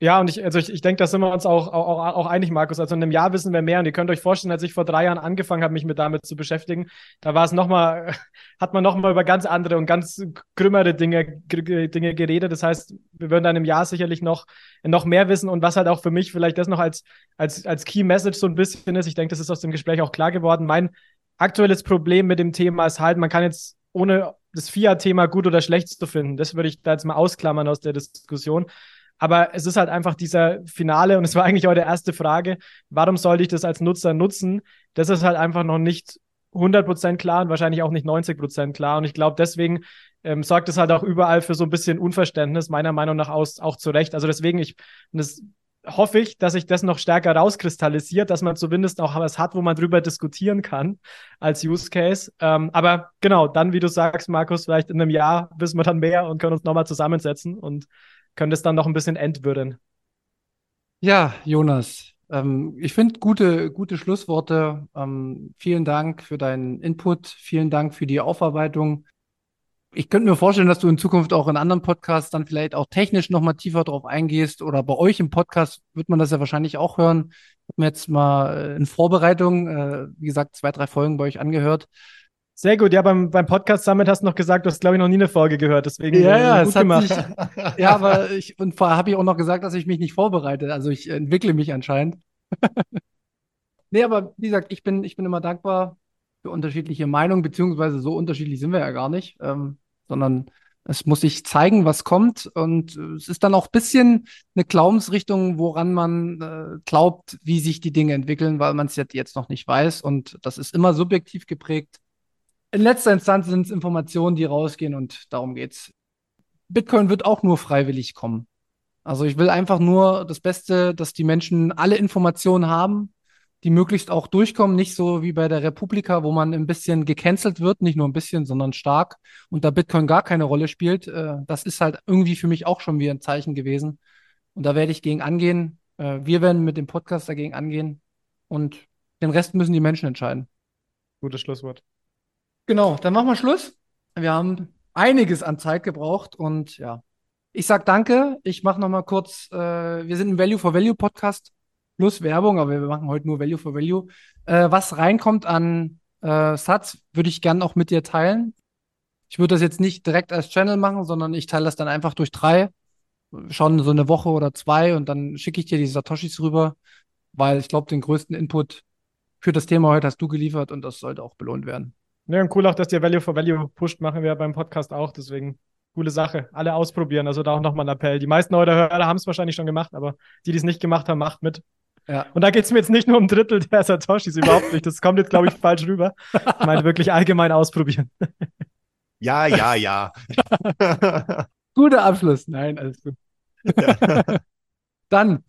Ja, und ich, also ich, ich denke, da sind wir uns auch, auch, auch einig, Markus. Also in einem Jahr wissen wir mehr. Und ihr könnt euch vorstellen, als ich vor drei Jahren angefangen habe, mich mit damit zu beschäftigen, da war es nochmal, hat man nochmal über ganz andere und ganz krümmere Dinge, Dinge geredet. Das heißt, wir würden dann im Jahr sicherlich noch, noch mehr wissen. Und was halt auch für mich vielleicht das noch als, als, als Key Message so ein bisschen ist, ich denke, das ist aus dem Gespräch auch klar geworden. Mein, aktuelles Problem mit dem Thema ist halt, man kann jetzt ohne das Fiat-Thema gut oder schlecht zu finden, das würde ich da jetzt mal ausklammern aus der Diskussion. Aber es ist halt einfach dieser Finale, und es war eigentlich eure erste Frage, warum sollte ich das als Nutzer nutzen? Das ist halt einfach noch nicht 100% klar und wahrscheinlich auch nicht 90% klar. Und ich glaube, deswegen ähm, sorgt es halt auch überall für so ein bisschen Unverständnis, meiner Meinung nach aus, auch zu Recht. Also deswegen, ich, das hoffe ich, dass sich das noch stärker rauskristallisiert, dass man zumindest auch was hat, wo man drüber diskutieren kann als Use Case. Ähm, aber genau, dann, wie du sagst, Markus, vielleicht in einem Jahr wissen wir dann mehr und können uns nochmal zusammensetzen und können das dann noch ein bisschen entwürden. Ja, Jonas, ähm, ich finde gute, gute Schlussworte. Ähm, vielen Dank für deinen Input. Vielen Dank für die Aufarbeitung. Ich könnte mir vorstellen, dass du in Zukunft auch in anderen Podcasts dann vielleicht auch technisch nochmal tiefer drauf eingehst oder bei euch im Podcast wird man das ja wahrscheinlich auch hören. Ich habe mir jetzt mal äh, in Vorbereitung, äh, wie gesagt, zwei, drei Folgen bei euch angehört. Sehr gut, ja, beim, beim Podcast Summit hast du noch gesagt, du hast, glaube ich, noch nie eine Folge gehört, deswegen ja, ja, gut gemacht. Sich, ja, aber ich, und vorher habe ich auch noch gesagt, dass ich mich nicht vorbereite, also ich entwickle mich anscheinend. nee, aber wie gesagt, ich bin, ich bin immer dankbar für unterschiedliche Meinungen, beziehungsweise so unterschiedlich sind wir ja gar nicht, ähm, sondern es muss sich zeigen, was kommt. Und äh, es ist dann auch ein bisschen eine Glaubensrichtung, woran man äh, glaubt, wie sich die Dinge entwickeln, weil man es jetzt noch nicht weiß. Und das ist immer subjektiv geprägt. In letzter Instanz sind es Informationen, die rausgehen und darum geht's. Bitcoin wird auch nur freiwillig kommen. Also ich will einfach nur das Beste, dass die Menschen alle Informationen haben, die möglichst auch durchkommen, nicht so wie bei der Republika, wo man ein bisschen gecancelt wird, nicht nur ein bisschen, sondern stark und da Bitcoin gar keine Rolle spielt. Äh, das ist halt irgendwie für mich auch schon wieder ein Zeichen gewesen. Und da werde ich gegen angehen. Äh, wir werden mit dem Podcast dagegen angehen und den Rest müssen die Menschen entscheiden. Gutes Schlusswort. Genau, dann machen wir Schluss. Wir haben einiges an Zeit gebraucht und ja, ich sag danke. Ich mache noch mal kurz, äh, wir sind ein Value for Value Podcast plus Werbung, aber wir machen heute nur Value for Value. Äh, was reinkommt an äh, Satz, würde ich gern auch mit dir teilen. Ich würde das jetzt nicht direkt als Channel machen, sondern ich teile das dann einfach durch drei, schon so eine Woche oder zwei und dann schicke ich dir die Satoshis rüber, weil ich glaube, den größten Input für das Thema heute hast du geliefert und das sollte auch belohnt werden. Ja, und cool auch, dass ihr Value for Value pusht, machen wir beim Podcast auch, deswegen coole Sache. Alle ausprobieren, also da auch nochmal ein Appell. Die meisten eure Hörer haben es wahrscheinlich schon gemacht, aber die, die es nicht gemacht haben, macht mit. Ja. Und da geht es mir jetzt nicht nur um Drittel der Satoshis, überhaupt nicht. Das kommt jetzt, glaube ich, falsch rüber. Ich meine wirklich allgemein ausprobieren. Ja, ja, ja. Guter Abschluss. Nein, alles gut. Ja. Dann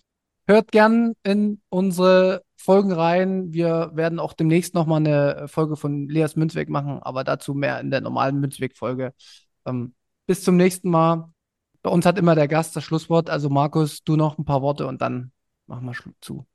hört gern in unsere Folgen rein. Wir werden auch demnächst nochmal eine Folge von Leas Münzweg machen, aber dazu mehr in der normalen Münzweg-Folge. Ähm, bis zum nächsten Mal. Bei uns hat immer der Gast das Schlusswort. Also Markus, du noch ein paar Worte und dann machen wir zu.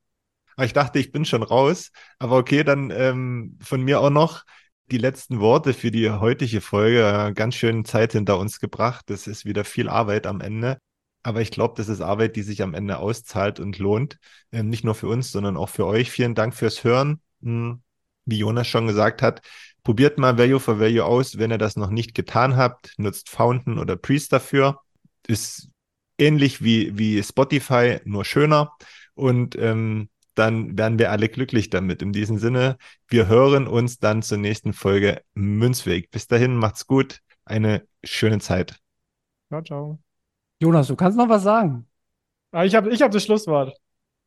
Ich dachte, ich bin schon raus, aber okay, dann ähm, von mir auch noch die letzten Worte für die heutige Folge. Ganz schön Zeit hinter uns gebracht. Das ist wieder viel Arbeit am Ende. Aber ich glaube, das ist Arbeit, die sich am Ende auszahlt und lohnt. Ähm, nicht nur für uns, sondern auch für euch. Vielen Dank fürs Hören. Hm, wie Jonas schon gesagt hat, probiert mal Value for Value aus, wenn ihr das noch nicht getan habt. Nutzt Fountain oder Priest dafür. Ist ähnlich wie, wie Spotify, nur schöner. Und ähm, dann werden wir alle glücklich damit. In diesem Sinne, wir hören uns dann zur nächsten Folge Münzweg. Bis dahin, macht's gut. Eine schöne Zeit. Ciao, ciao. Jonas, du kannst noch was sagen. Ah, ich habe ich hab das Schlusswort.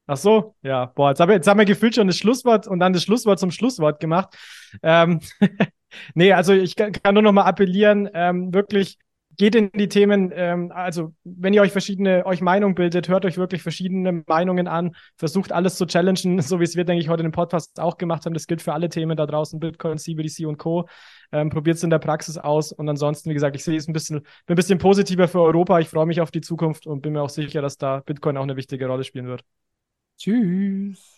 Ach so, ja. Boah, jetzt haben wir, jetzt haben wir gefühlt schon das Schlusswort und dann das Schlusswort zum Schlusswort gemacht. Ähm, nee, also ich kann, kann nur noch mal appellieren, ähm, wirklich geht in die Themen, ähm, also wenn ihr euch verschiedene, euch Meinung bildet, hört euch wirklich verschiedene Meinungen an, versucht alles zu challengen, so wie es wir, denke ich, heute in dem Podcast auch gemacht haben. Das gilt für alle Themen da draußen, Bitcoin, CBDC und Co. Ähm, Probiert es in der Praxis aus und ansonsten, wie gesagt, ich sehe es ein bisschen, bin ein bisschen positiver für Europa. Ich freue mich auf die Zukunft und bin mir auch sicher, dass da Bitcoin auch eine wichtige Rolle spielen wird. Tschüss.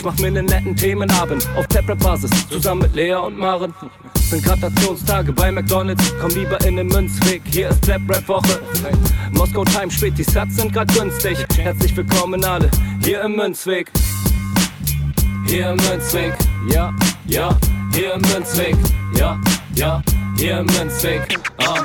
Ich mach mir nen netten Themenabend auf Tablet-Basis, zusammen mit Lea und Maren. sind Gratationstage bei McDonalds. Komm lieber in den Münzweg, hier ist Blab Rap Woche. Moskau Time spät, die Sats sind grad günstig. Herzlich willkommen alle hier im Münzweg. Hier im Münzweg, ja, ja, hier im Münzweg, ja, ja, hier im Münzweg. Ah,